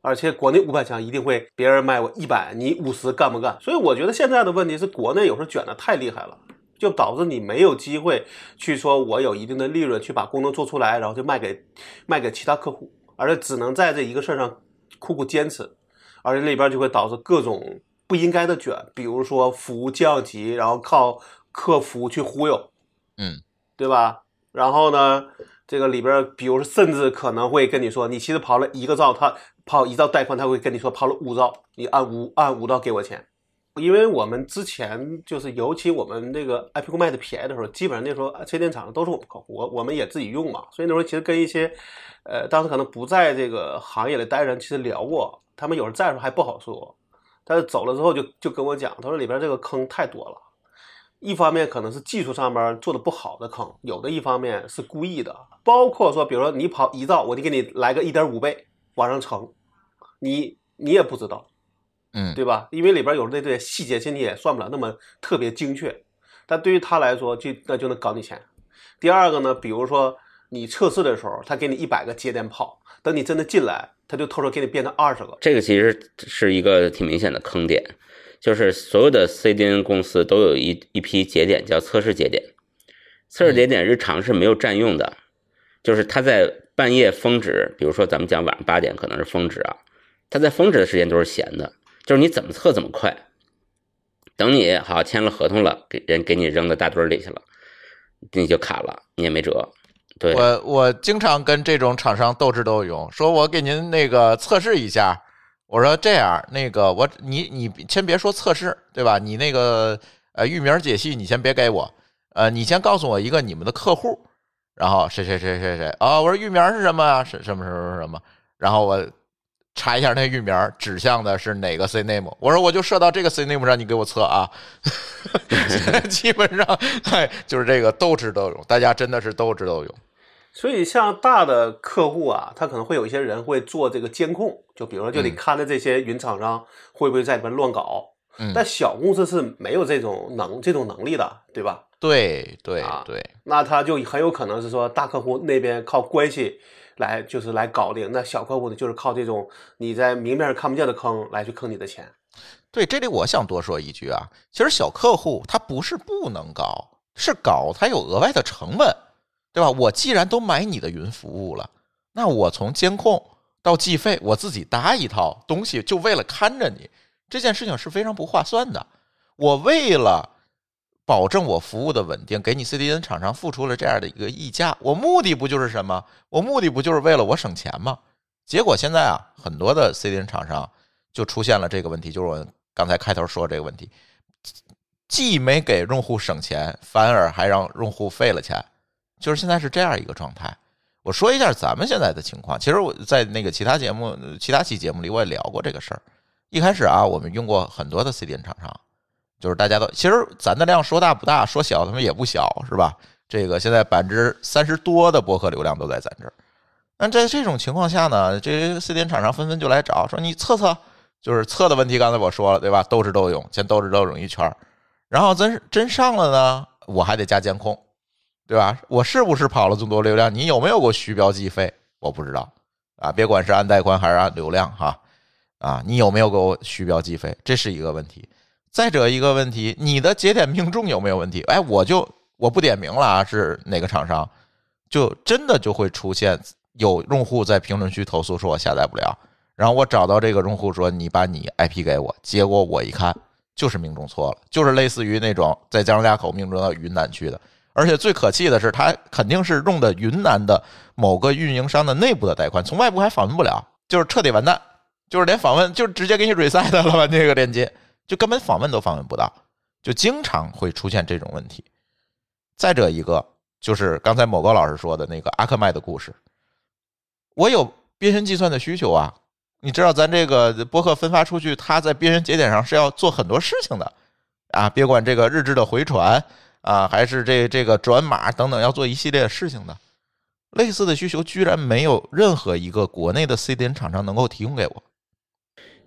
而且国内五百强一定会别人卖我一百，你五十干不干？所以我觉得现在的问题是国内有时候卷的太厉害了，就导致你没有机会去说我有一定的利润去把功能做出来，然后就卖给卖给其他客户，而且只能在这一个事儿上苦苦坚持，而且那边就会导致各种不应该的卷，比如说服务降级，然后靠客服去忽悠，嗯，对吧？然后呢，这个里边，比如说，甚至可能会跟你说，你其实跑了一个兆，他跑一兆带宽，他会跟你说跑了五兆，你按五按五兆给我钱。因为我们之前就是，尤其我们那个 IP 卖的便宜的时候，基本上那时候车电厂都是我们客户，我我们也自己用嘛，所以那时候其实跟一些，呃，当时可能不在这个行业里待人，其实聊过，他们有时候在的时候还不好说，但是走了之后就就跟我讲，他说里边这个坑太多了。一方面可能是技术上面做的不好的坑，有的一方面是故意的，包括说，比如说你跑一兆，我就给你来个一点五倍往上乘，你你也不知道，嗯对吧？因为里边有那些细节，其实你也算不了那么特别精确，但对于他来说，就那就能搞你钱。第二个呢，比如说你测试的时候，他给你一百个节点跑，等你真的进来，他就偷偷给你变成二十个。这个其实是一个挺明显的坑点，就是所有的 CDN 公司都有一一批节点叫测试节点，测试节点日常是没有占用的，就是他在半夜峰值，比如说咱们讲晚上八点可能是峰值啊，他在峰值的时间都是闲的，就是你怎么测怎么快，等你好签了合同了，给人给你扔到大堆里去了，你就卡了，你也没辙。对，我我经常跟这种厂商斗智斗勇，说我给您那个测试一下。我说这样，那个我你你先别说测试，对吧？你那个呃域名解析你先别给我，呃，你先告诉我一个你们的客户，然后谁谁谁谁谁啊、我说域名是什么啊？是什么什么什么？然后我查一下那域名指向的是哪个 CNAME，我说我就设到这个 CNAME 上，你给我测啊。基本上，哎，就是这个斗智斗勇，大家真的是斗智斗勇。所以像大的客户啊，他可能会有一些人会做这个监控，就比如说就得嗯看着这些云厂商会不会在里边乱搞。嗯，但小公司是没有这种能这种能力的，对吧？对对啊对，那他就很有可能是说大客户那边靠关系来就是来搞定，那小客户呢就是靠这种你在明面上看不见的坑来去坑你的钱。对，这里我想多说一句啊，其实小客户他不是不能搞，是搞他有额外的成本，对吧？我既然都买你的云服务了，那我从监控到计费，我自己搭一套东西，就为了看着你，这件事情是非常不划算的。我为了保证我服务的稳定，给你 CDN 厂商付出了这样的一个溢价，我目的不就是什么？我目的不就是为了我省钱吗？结果现在啊，很多的 CDN 厂商就出现了这个问题，就是我刚才开头说这个问题，既没给用户省钱，反而还让用户费了钱，就是现在是这样一个状态。我说一下咱们现在的情况，其实我在那个其他节目、其他期节目里我也聊过这个事儿。一开始啊，我们用过很多的 CDN 厂商。就是大家都其实咱的量说大不大，说小他们也不小，是吧？这个现在百分之三十多的博客流量都在咱这儿。那在这种情况下呢，这些 CDN 厂商纷纷就来找，说你测测，就是测的问题。刚才我说了，对吧？斗智斗勇，先斗智斗勇一圈儿然后真真上了呢，我还得加监控，对吧？我是不是跑了这么多流量？你有没有给我虚标计费？我不知道啊，别管是按带宽还是按流量哈，啊，你有没有给我虚标计费？这是一个问题。再者一个问题，你的节点命中有没有问题？哎，我就我不点名了啊，是哪个厂商，就真的就会出现有用户在评论区投诉说我下载不了，然后我找到这个用户说你把你 IP 给我，结果我一看就是命中错了，就是类似于那种在江家口命中到云南去的，而且最可气的是他肯定是用的云南的某个运营商的内部的带宽，从外部还访问不了，就是彻底完蛋，就是连访问就直接给你 reset 了吧那个链接。就根本访问都访问不到，就经常会出现这种问题。再者一个，就是刚才某个老师说的那个阿克麦的故事，我有边缘计算的需求啊。你知道咱这个播客分发出去，它在边缘节点上是要做很多事情的啊，别管这个日志的回传啊，还是这这个转码等等，要做一系列的事情的。类似的需求居然没有任何一个国内的 CDN 厂商能够提供给我。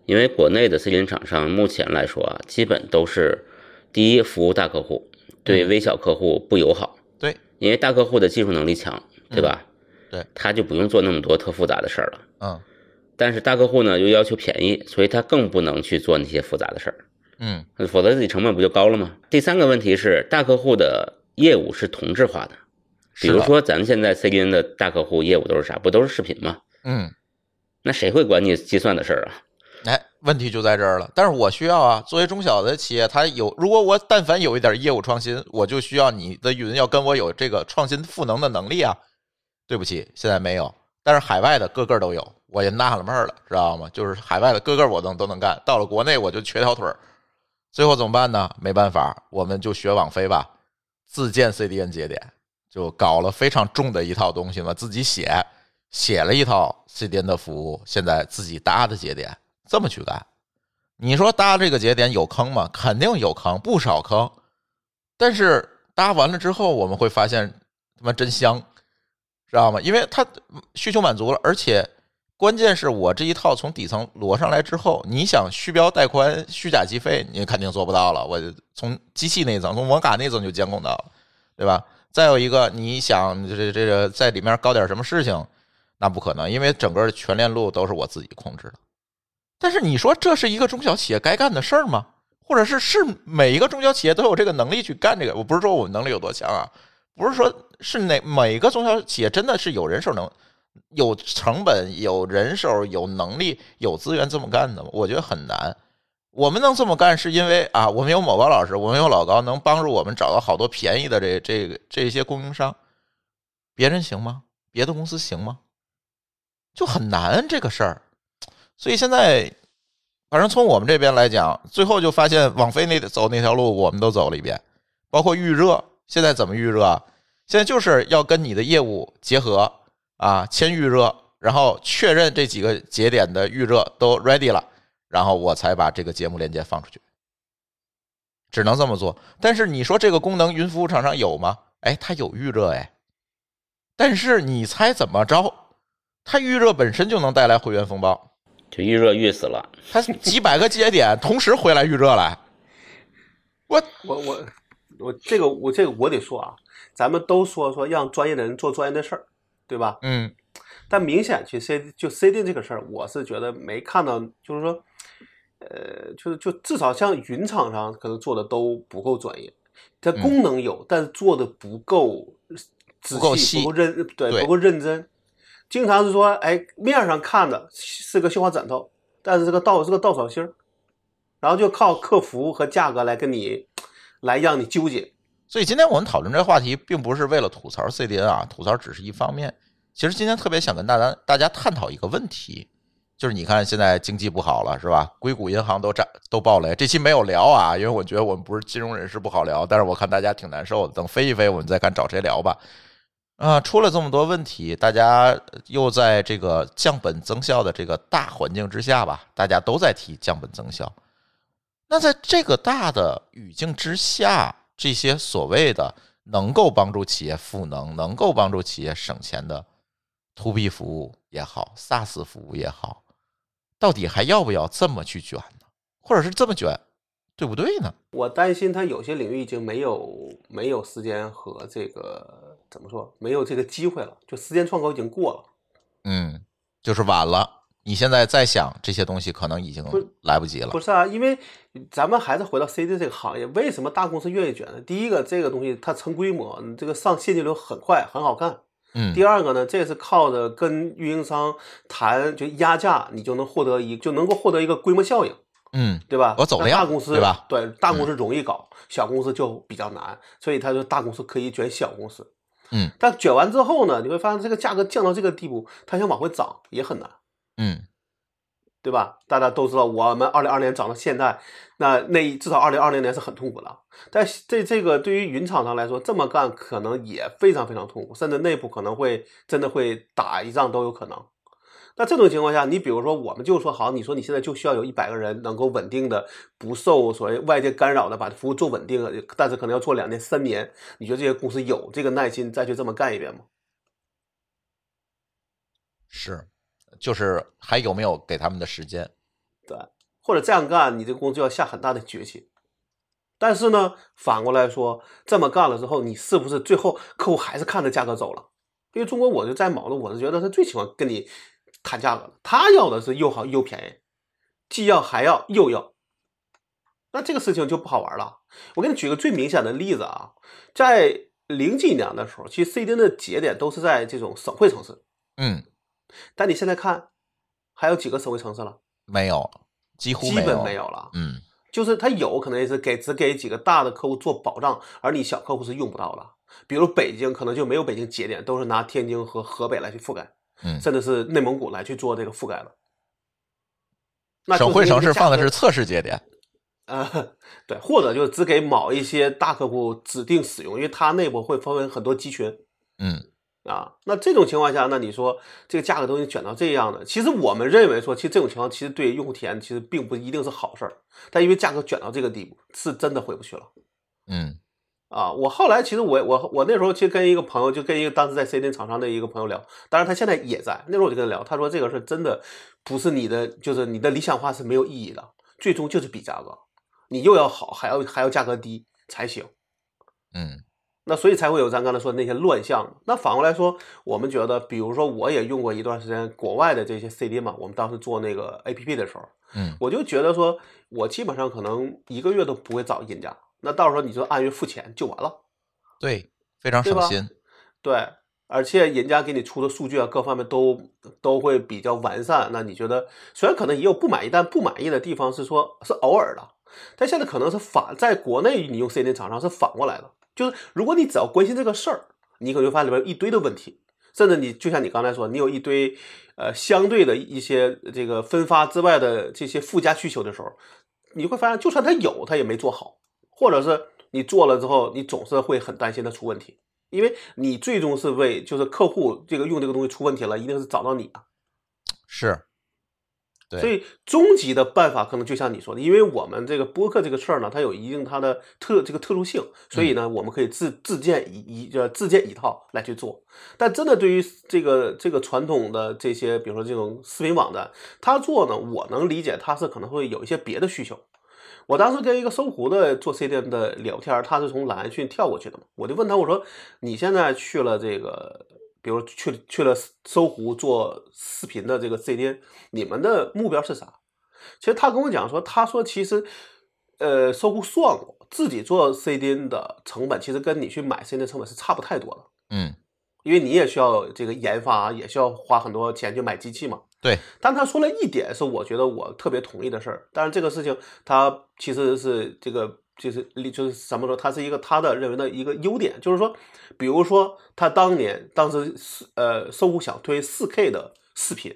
因为国内的 CDN 厂商目前来说啊，基本都是第一服务大客户，对微小客户不友好。对，因为大客户的技术能力强，对吧？对，他就不用做那么多特复杂的事儿了。嗯。但是大客户呢又要求便宜，所以他更不能去做那些复杂的事儿。嗯。否则自己成本不就高了吗？第三个问题是，大客户的业务是同质化的，比如说咱们现在 CDN 的大客户业务都是啥？不都是视频吗？嗯。那谁会管你计算的事儿啊？问题就在这儿了。但是我需要啊，作为中小的企业，它有如果我但凡有一点业务创新，我就需要你的云要跟我有这个创新赋能的能力啊。对不起，现在没有。但是海外的个个都有，我也纳了闷儿了，知道吗？就是海外的个个我都都能干，到了国内我就瘸条腿儿。最后怎么办呢？没办法，我们就学网飞吧，自建 CDN 节点，就搞了非常重的一套东西嘛，自己写写了一套 CDN 的服务，现在自己搭的节点。这么去干，你说搭这个节点有坑吗？肯定有坑，不少坑。但是搭完了之后，我们会发现他妈真香，知道吗？因为它需求满足了，而且关键是我这一套从底层摞上来之后，你想虚标带宽、虚假计费，你肯定做不到了。我从机器那层、从网卡那层就监控到了，对吧？再有一个，你想这这个在里面搞点什么事情，那不可能，因为整个全链路都是我自己控制的。但是你说这是一个中小企业该干的事儿吗？或者是是每一个中小企业都有这个能力去干这个？我不是说我们能力有多强啊，不是说是哪每个中小企业真的是有人手能、有成本、有人手、有能力、有资源这么干的吗？我觉得很难。我们能这么干，是因为啊，我们有某高老师，我们有老高，能帮助我们找到好多便宜的这这个这些供应商。别人行吗？别的公司行吗？就很难这个事儿。所以现在，反正从我们这边来讲，最后就发现网飞那走那条路，我们都走了一遍，包括预热。现在怎么预热啊？现在就是要跟你的业务结合啊，签预热，然后确认这几个节点的预热都 ready 了，然后我才把这个节目链接放出去。只能这么做。但是你说这个功能云服务厂商有吗？哎，它有预热哎，但是你猜怎么着？它预热本身就能带来会员风暴。就预热预死了，他几百个节点同时回来预热来，我我我我这个我这个我得说啊，咱们都说说让专业的人做专业的事儿，对吧？嗯，但明显去 C 就 C D 这个事儿，我是觉得没看到，就是说，呃，就是就至少像云厂商可能做的都不够专业，它功能有，但是做的不够仔细，不够认对不够认真。经常是说，哎，面上看着是个绣花枕头，但是这个稻是个稻草芯儿，然后就靠客服和价格来跟你来让你纠结。所以今天我们讨论这个话题，并不是为了吐槽 CDN 啊，吐槽只是一方面。其实今天特别想跟大家大家探讨一个问题，就是你看现在经济不好了，是吧？硅谷银行都炸都暴雷，这期没有聊啊，因为我觉得我们不是金融人士不好聊。但是我看大家挺难受的，等飞一飞，我们再看找谁聊吧。啊，出了这么多问题，大家又在这个降本增效的这个大环境之下吧，大家都在提降本增效。那在这个大的语境之下，这些所谓的能够帮助企业赋能、能够帮助企业省钱的 to B 服务也好，SaaS 服务也好，到底还要不要这么去卷呢？或者是这么卷，对不对呢？我担心它有些领域已经没有没有时间和这个怎么说，没有这个机会了，就时间窗口已经过了。嗯，就是晚了。你现在再想这些东西，可能已经来不及了。不是啊，因为咱们还是回到 CD 这个行业，为什么大公司愿意卷呢？第一个，这个东西它成规模，你这个上现金流很快，很好干。嗯。第二个呢，这是靠着跟运营商谈，就压价，你就能获得一就能够获得一个规模效应。嗯，对吧？我走了，大公司对吧？对，大公司容易搞，小公司就比较难，所以他说大公司可以卷小公司。嗯。但卷完之后呢，你会发现这个价格降到这个地步，它想往回涨也很难。嗯。对吧？大家都知道，我们二零二年涨到现在，那那至少二零二零年是很痛苦的。但这这个对于云厂商来说，这么干可能也非常非常痛苦，甚至内部可能会真的会打一仗都有可能。那这种情况下，你比如说，我们就说好，你说你现在就需要有一百个人能够稳定的、不受所谓外界干扰的把服务做稳定，但是可能要做两年、三年。你觉得这些公司有这个耐心再去这么干一遍吗？是。就是还有没有给他们的时间？对，或者这样干，你这个公司要下很大的决心。但是呢，反过来说，这么干了之后，你是不是最后客户还是看着价格走了？因为中国，我就在矛盾，我是觉得他最喜欢跟你谈价格了，他要的是又好又便宜，既要还要又要，那这个事情就不好玩了。我给你举个最明显的例子啊，在零几年的时候，其实 CDN 的节点都是在这种省会城市，嗯。但你现在看，还有几个省会城市了？没有，几乎基本没有了。嗯，就是他有可能也是给只给几个大的客户做保障，而你小客户是用不到的。比如北京可能就没有北京节点，都是拿天津和河北来去覆盖，嗯，甚至是内蒙古来去做这个覆盖的。那省会城市放的是测试节点，呃，对，或者就只给某一些大客户指定使用，因为它内部会分为很多集群，嗯。啊，那这种情况下，那你说这个价格东西卷到这样的，其实我们认为说，其实这种情况其实对用户体验其实并不一定是好事儿，但因为价格卷到这个地步，是真的回不去了。嗯，啊，我后来其实我我我那时候其实跟一个朋友，就跟一个当时在 C D 厂商的一个朋友聊，当然他现在也在，那时候我就跟他聊，他说这个是真的不是你的，就是你的理想化是没有意义的，最终就是比价格，你又要好，还要还要价格低才行。嗯。那所以才会有咱刚才说的那些乱象。那反过来说，我们觉得，比如说，我也用过一段时间国外的这些 CD 嘛。我们当时做那个 APP 的时候，嗯，我就觉得说，我基本上可能一个月都不会找人家。那到时候你就按月付钱就完了。对，非常省心。对，而且人家给你出的数据啊，各方面都都会比较完善。那你觉得，虽然可能也有不满意，但不满意的地方是说，是偶尔的。但现在可能是反，在国内你用 CD 厂商是反过来的。就是如果你只要关心这个事儿，你可能会发现里边一堆的问题，甚至你就像你刚才说，你有一堆呃相对的一些这个分发之外的这些附加需求的时候，你会发现就算他有，他也没做好，或者是你做了之后，你总是会很担心它出问题，因为你最终是为就是客户这个用这个东西出问题了，一定是找到你啊，是。所以终极的办法可能就像你说的，因为我们这个播客这个事儿呢，它有一定它的特这个特殊性，所以呢，我们可以自自建一一呃自建一套来去做。但真的对于这个这个传统的这些，比如说这种视频网站，他做呢，我能理解他是可能会有一些别的需求。我当时跟一个搜狐的做 CDN 的聊天，他是从蓝讯跳过去的嘛，我就问他，我说你现在去了这个。比如去去了搜狐做视频的这个 CDN，你们的目标是啥？其实他跟我讲说，他说其实，呃，搜狐算过，自己做 CDN 的成本其实跟你去买 CDN 成本是差不太多的。嗯，因为你也需要这个研发，也需要花很多钱去买机器嘛。对。但他说了一点是我觉得我特别同意的事儿，但是这个事情他其实是这个就是就是怎么说，他是一个他的认为的一个优点，就是说，比如说他当年当时是呃搜狐想推四 K 的视频，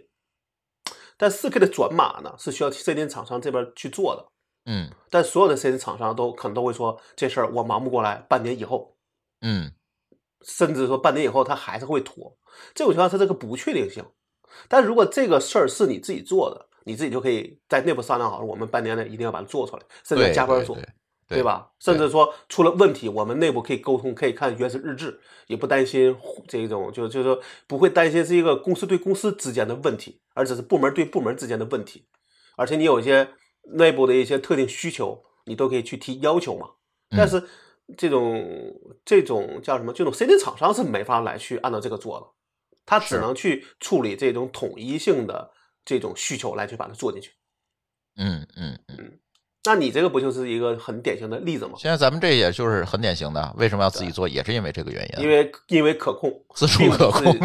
但四 K 的转码呢是需要 CDN 厂商这边去做的，嗯但所有的 CDN 厂商都可能都会说这事儿我忙不过来，半年以后，嗯甚至说半年以后他还是会拖，这种情况它这个不确定性。但如果这个事儿是你自己做的，你自己就可以在内部商量好，我们半年内一定要把它做出来，甚至加班做。对对对吧？甚至说出了问题，我们内部可以沟通，可以看原始日志，也不担心这种，就就是说不会担心是一个公司对公司之间的问题，而只是部门对部门之间的问题。而且你有一些内部的一些特定需求，你都可以去提要求嘛。但是这种这种叫什么？这种 CD 厂商是没法来去按照这个做的，他只能去处理这种统一性的这种需求来去把它做进去。嗯嗯嗯。那你这个不就是一个很典型的例子吗？现在咱们这也就是很典型的，为什么要自己做，也是因为这个原因。因为因为可控，自主可控。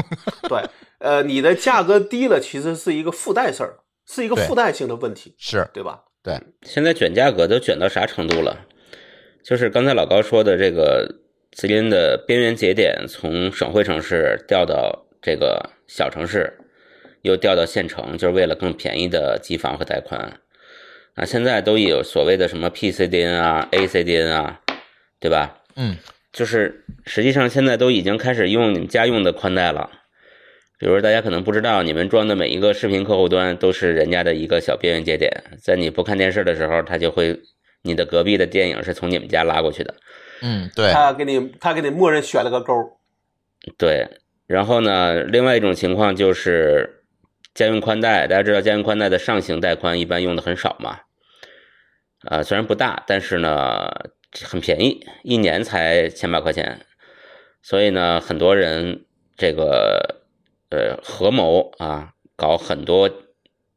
对，呃，你的价格低了，其实是一个附带事儿，是一个附带性的问题，是对吧？对，现在卷价格都卷到啥程度了？就是刚才老高说的这个吉林的边缘节点，从省会城市调到这个小城市，又调到县城，就是为了更便宜的机房和带宽。啊，现在都有所谓的什么 PCDN 啊、ACDN 啊，对吧？嗯就是实际上现在都已经开始用你们家用的宽带了。比如说大家可能不知道，你们装的每一个视频客户端都是人家的一个小边缘节点，在你不看电视的时候，它就会你的隔壁的电影是从你们家拉过去的。嗯，对，他给你他给你默认选了个勾，对，然后呢，另外一种情况就是家用宽带，大家知道家用宽带的上行带宽一般用的很少嘛，啊、虽然不大，但是呢很便宜，一年才千把块钱，所以呢，很多人这个呃合谋啊，搞很多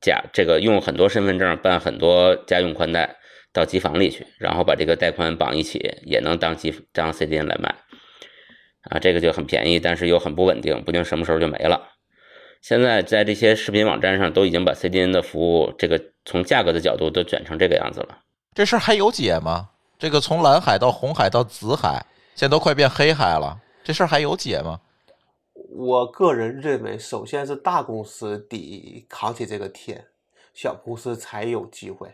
假这个用很多身份证办很多家用宽带到机房里去，然后把这个带宽绑一起，也能当机当 CDN 来卖。啊，这个就很便宜，但是又很不稳定，不定什么时候就没了。现在在这些视频网站上都已经把 CDN 的服务，这个从价格的角度都卷成这个样子了。这事儿还有解吗？这个从蓝海到红海到紫海，现在都快变黑海了，这事儿还有解吗？我个人认为，首先是大公司得扛起这个天，小公司才有机会。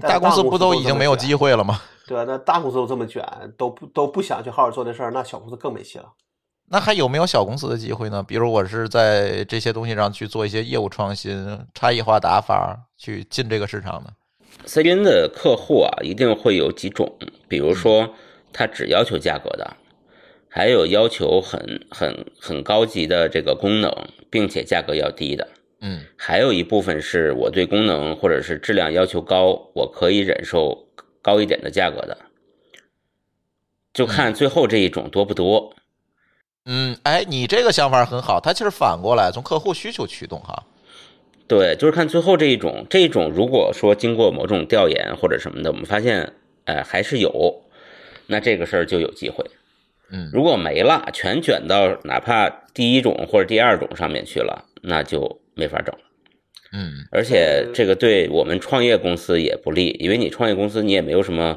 大公司不都已经没有？机会了吗？对吧？那大公司都这么卷，都不都不想去好好做这事儿，那小公司更没戏了。那还有没有小公司的机会呢？比如我是在这些东西上去做一些业务创新、差异化打法，去进这个市场呢？CDN 的客户啊，一定会有几种，比如说他只要求价格的，还有要求很很很高级的这个功能，并且价格要低的。嗯还有一部分是我对功能或者是质量要求高，我可以忍受高一点的价格的，就看最后这一种多不多。嗯，哎，你这个想法很好，它其实反过来从客户需求驱动哈。对，就是看最后这一种，这一种如果说经过某种调研或者什么的，我们发现，哎，还是有，那这个事儿就有机会。嗯如果没了，全卷到哪怕第一种或者第二种上面去了，那就没法整。嗯而且这个对我们创业公司也不利，因为你创业公司你也没有什么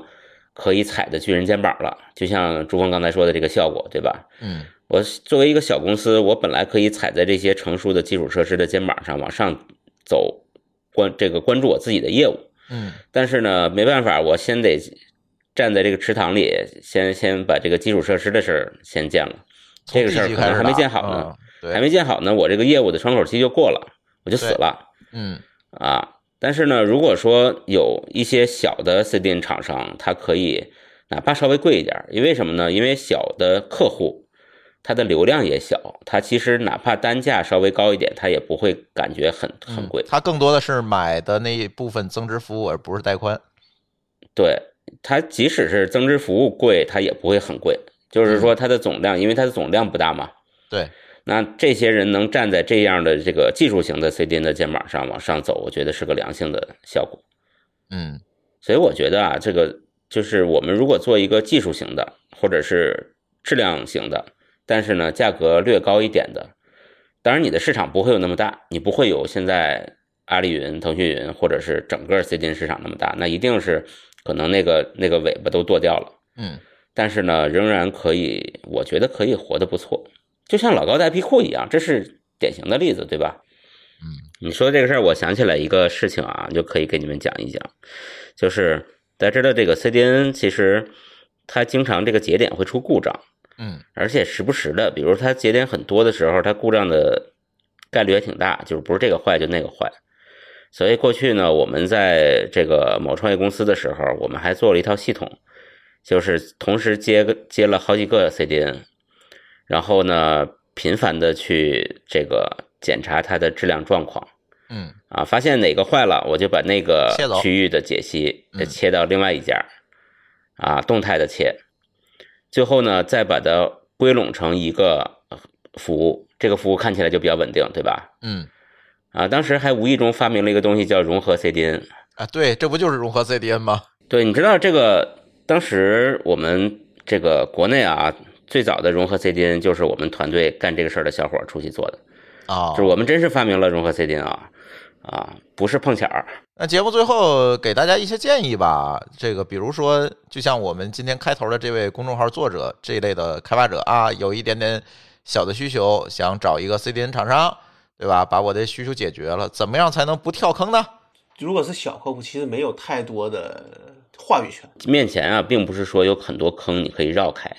可以踩的巨人肩膀了。就像朱峰刚才说的这个效果，对吧？嗯我作为一个小公司，我本来可以踩在这些成熟的基础设施的肩膀上往上走，关这个关注我自己的业务。嗯但是呢，没办法，我先得站在这个池塘里，先先把这个基础设施的事儿先建了。这个事儿可能还没建好呢，还没建好呢，我这个业务的窗口期就过了，我就死了嗯啊。但是呢，如果说有一些小的 CDN 厂商，它可以哪怕稍微贵一点，因为什么呢？因为小的客户，它的流量也小，它其实哪怕单价稍微高一点，它也不会感觉很很贵。它更多的是买的那一部分增值服务，而不是带宽。对它，即使是增值服务贵，它也不会很贵。就是说，它的总量，因为它的总量不大嘛。对，那这些人能站在这样的这个技术型的 CDN 的肩膀上往上走，我觉得是个良性的效果。嗯所以我觉得啊，这个就是我们如果做一个技术型的，或者是质量型的，但是呢价格略高一点的，当然你的市场不会有那么大，你不会有现在阿里云、腾讯云或者是整个 CDN 市场那么大，那一定是可能那个那个尾巴都剁掉了，嗯但是呢，仍然可以，我觉得可以活得不错，就像老高带皮裤一样，这是典型的例子，对吧？嗯，你说这个事儿，我想起来一个事情啊，就可以给你们讲一讲，就是大家知道这个 CDN 其实它经常这个节点会出故障，嗯而且时不时的，比如它节点很多的时候，它故障的概率也挺大，就是不是这个坏就那个坏。所以过去呢，我们在这个某创业公司的时候，我们还做了一套系统，就是同时接个接了好几个 CDN，然后呢，频繁的去这个检查它的质量状况。嗯啊，发现哪个坏了，我就把那个区域的解析切到另外一家，啊，动态的切，最后呢再把它归拢成一个呃服务，这个服务看起来就比较稳定，对吧？嗯啊，当时还无意中发明了一个东西叫融合 CDN，啊，对，这不就是融合 CDN 吗？对，你知道这个当时我们这个国内啊最早的融合 CDN 就是我们团队干这个事儿的小伙儿出去做的，啊就是我们真是发明了融合 CDN 啊啊，不是碰巧儿。那节目最后给大家一些建议吧。这个比如说，就像我们今天开头的这位公众号作者这一类的开发者啊，有一点点小的需求，想找一个 CDN 厂商，对吧？把我的需求解决了，怎么样才能不跳坑呢？如果是小客户，其实没有太多的话语权。面前啊，并不是说有很多坑你可以绕开，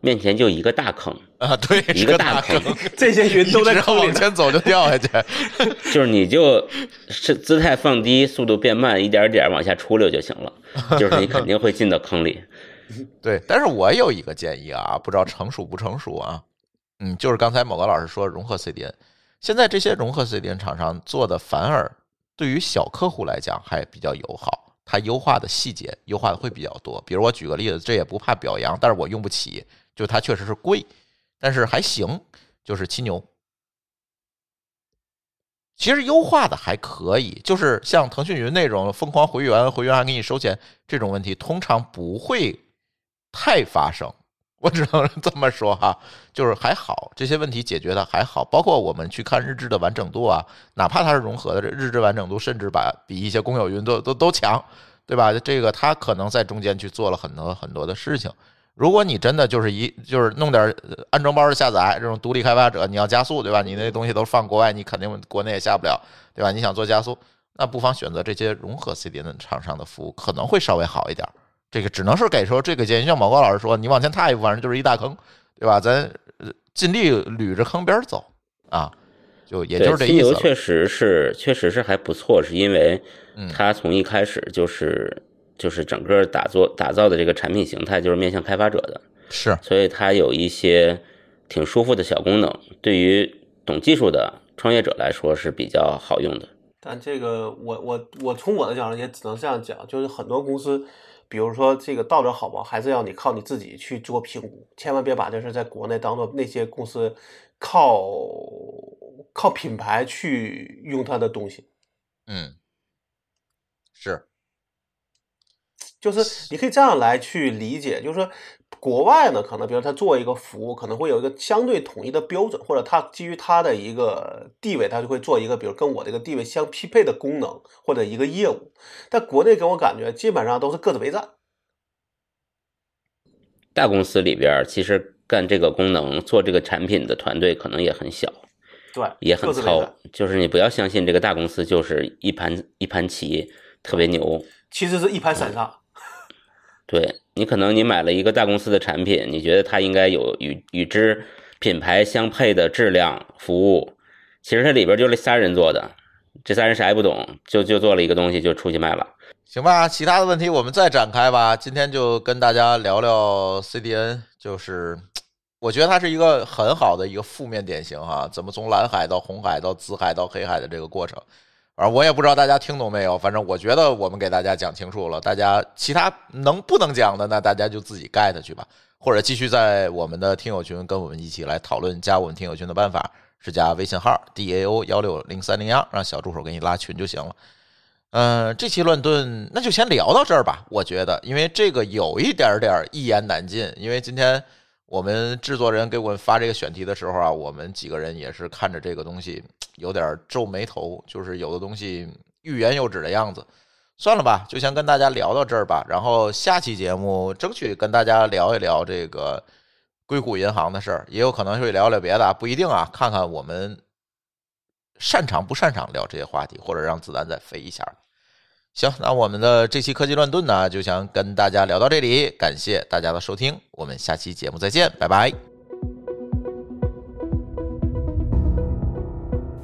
面前就一个大坑，啊，对，一个大坑，这些云都在一直坑里。往前走就掉下去。就是你就是姿态放低，速度变慢，一点点往下出溜就行了，就是你肯定会进到坑里。对，但是我有一个建议啊，不知道成熟不成熟啊？嗯，就是刚才某个老师说融合 CDN，现在这些融合 CDN 厂商做的反而对于小客户来讲还比较友好，它优化的细节优化的会比较多。比如我举个例子，这也不怕表扬，但是我用不起，就它确实是贵，但是还行，就是七牛。其实优化的还可以，就是像腾讯云那种疯狂回源，回源还给你收钱这种问题，通常不会太发生。我只能这么说哈，就是还好，这些问题解决的还好。包括我们去看日志的完整度啊，哪怕它是融合的，这日志完整度甚至把比一些公有云都都都强，对吧？这个它可能在中间去做了很多很多的事情。如果你真的就是一就是弄点呃安装包的下载这种独立开发者，你要加速，对吧？你那东西都放国外，你肯定国内也下不了，对吧？你想做加速，那不妨选择这些融合 CDN 厂商的服务，可能会稍微好一点。这个只能是给说这个建议，像毛高老师说，你往前踏一步，反正就是一大坑，对吧？咱呃尽力捋着坑边儿走啊，就也就是这，意思确实是，确实是还不错，是因为嗯它从一开始就是就是整个打造打造的这个产品形态就是面向开发者的，是，所以它有一些挺舒服的小功能，对于懂技术的创业者来说是比较好用的。但这个我我我从我的角度也只能这样讲，就是很多公司，比如说这个到底好不好，还是要你靠你自己去做评估，千万别把这事在国内当做那些公司靠靠品牌去用它的东西。嗯，是，就是你可以这样来去理解，就是说国外呢，可能比如他做一个服务，可能会有一个相对统一的标准，或者他基于他的一个地位，他就会做一个比如跟我这个地位相匹配的功能或者一个业务。但国内给我感觉基本上都是各自为战。大公司里边其实干这个功能、做这个产品的团队可能也很小，对，也很糙。就是你不要相信这个大公司就是一盘一盘棋，特别牛。其实是一盘散沙。对你可能你买了一个大公司的产品，你觉得它应该有与与之品牌相配的质量服务，其实它里边就这仨人做的，这仨人啥也不懂，就就做了一个东西就出去卖了。行吧，其他的问题我们再展开吧。今天就跟大家聊聊 CDN，就是我觉得它是一个很好的一个负面典型哈，怎么从蓝海到红海到紫海到黑海的这个过程。而我也不知道大家听懂没有，反正我觉得我们给大家讲清楚了。大家其他能不能讲的，那大家就自己 get 去吧，或者继续在我们的听友群跟我们一起来讨论。加我们听友群的办法是加微信号 d a o 幺六零三零幺，让小助手给你拉群就行了。嗯，这期乱炖那就先聊到这儿吧。我觉得，因为这个有一点点一言难尽。因为今天我们制作人给我们发这个选题的时候啊，我们几个人也是看着这个东西有点皱眉头，就是有的东西欲言又止的样子。算了吧，就先跟大家聊到这儿吧。然后下期节目争取跟大家聊一聊这个硅谷银行的事儿，也有可能会聊聊别的，不一定啊。看看我们擅长不擅长聊这些话题，或者让子弹再飞一下。行，那我们的这期科技乱炖呢，就想跟大家聊到这里，感谢大家的收听，我们下期节目再见，拜拜。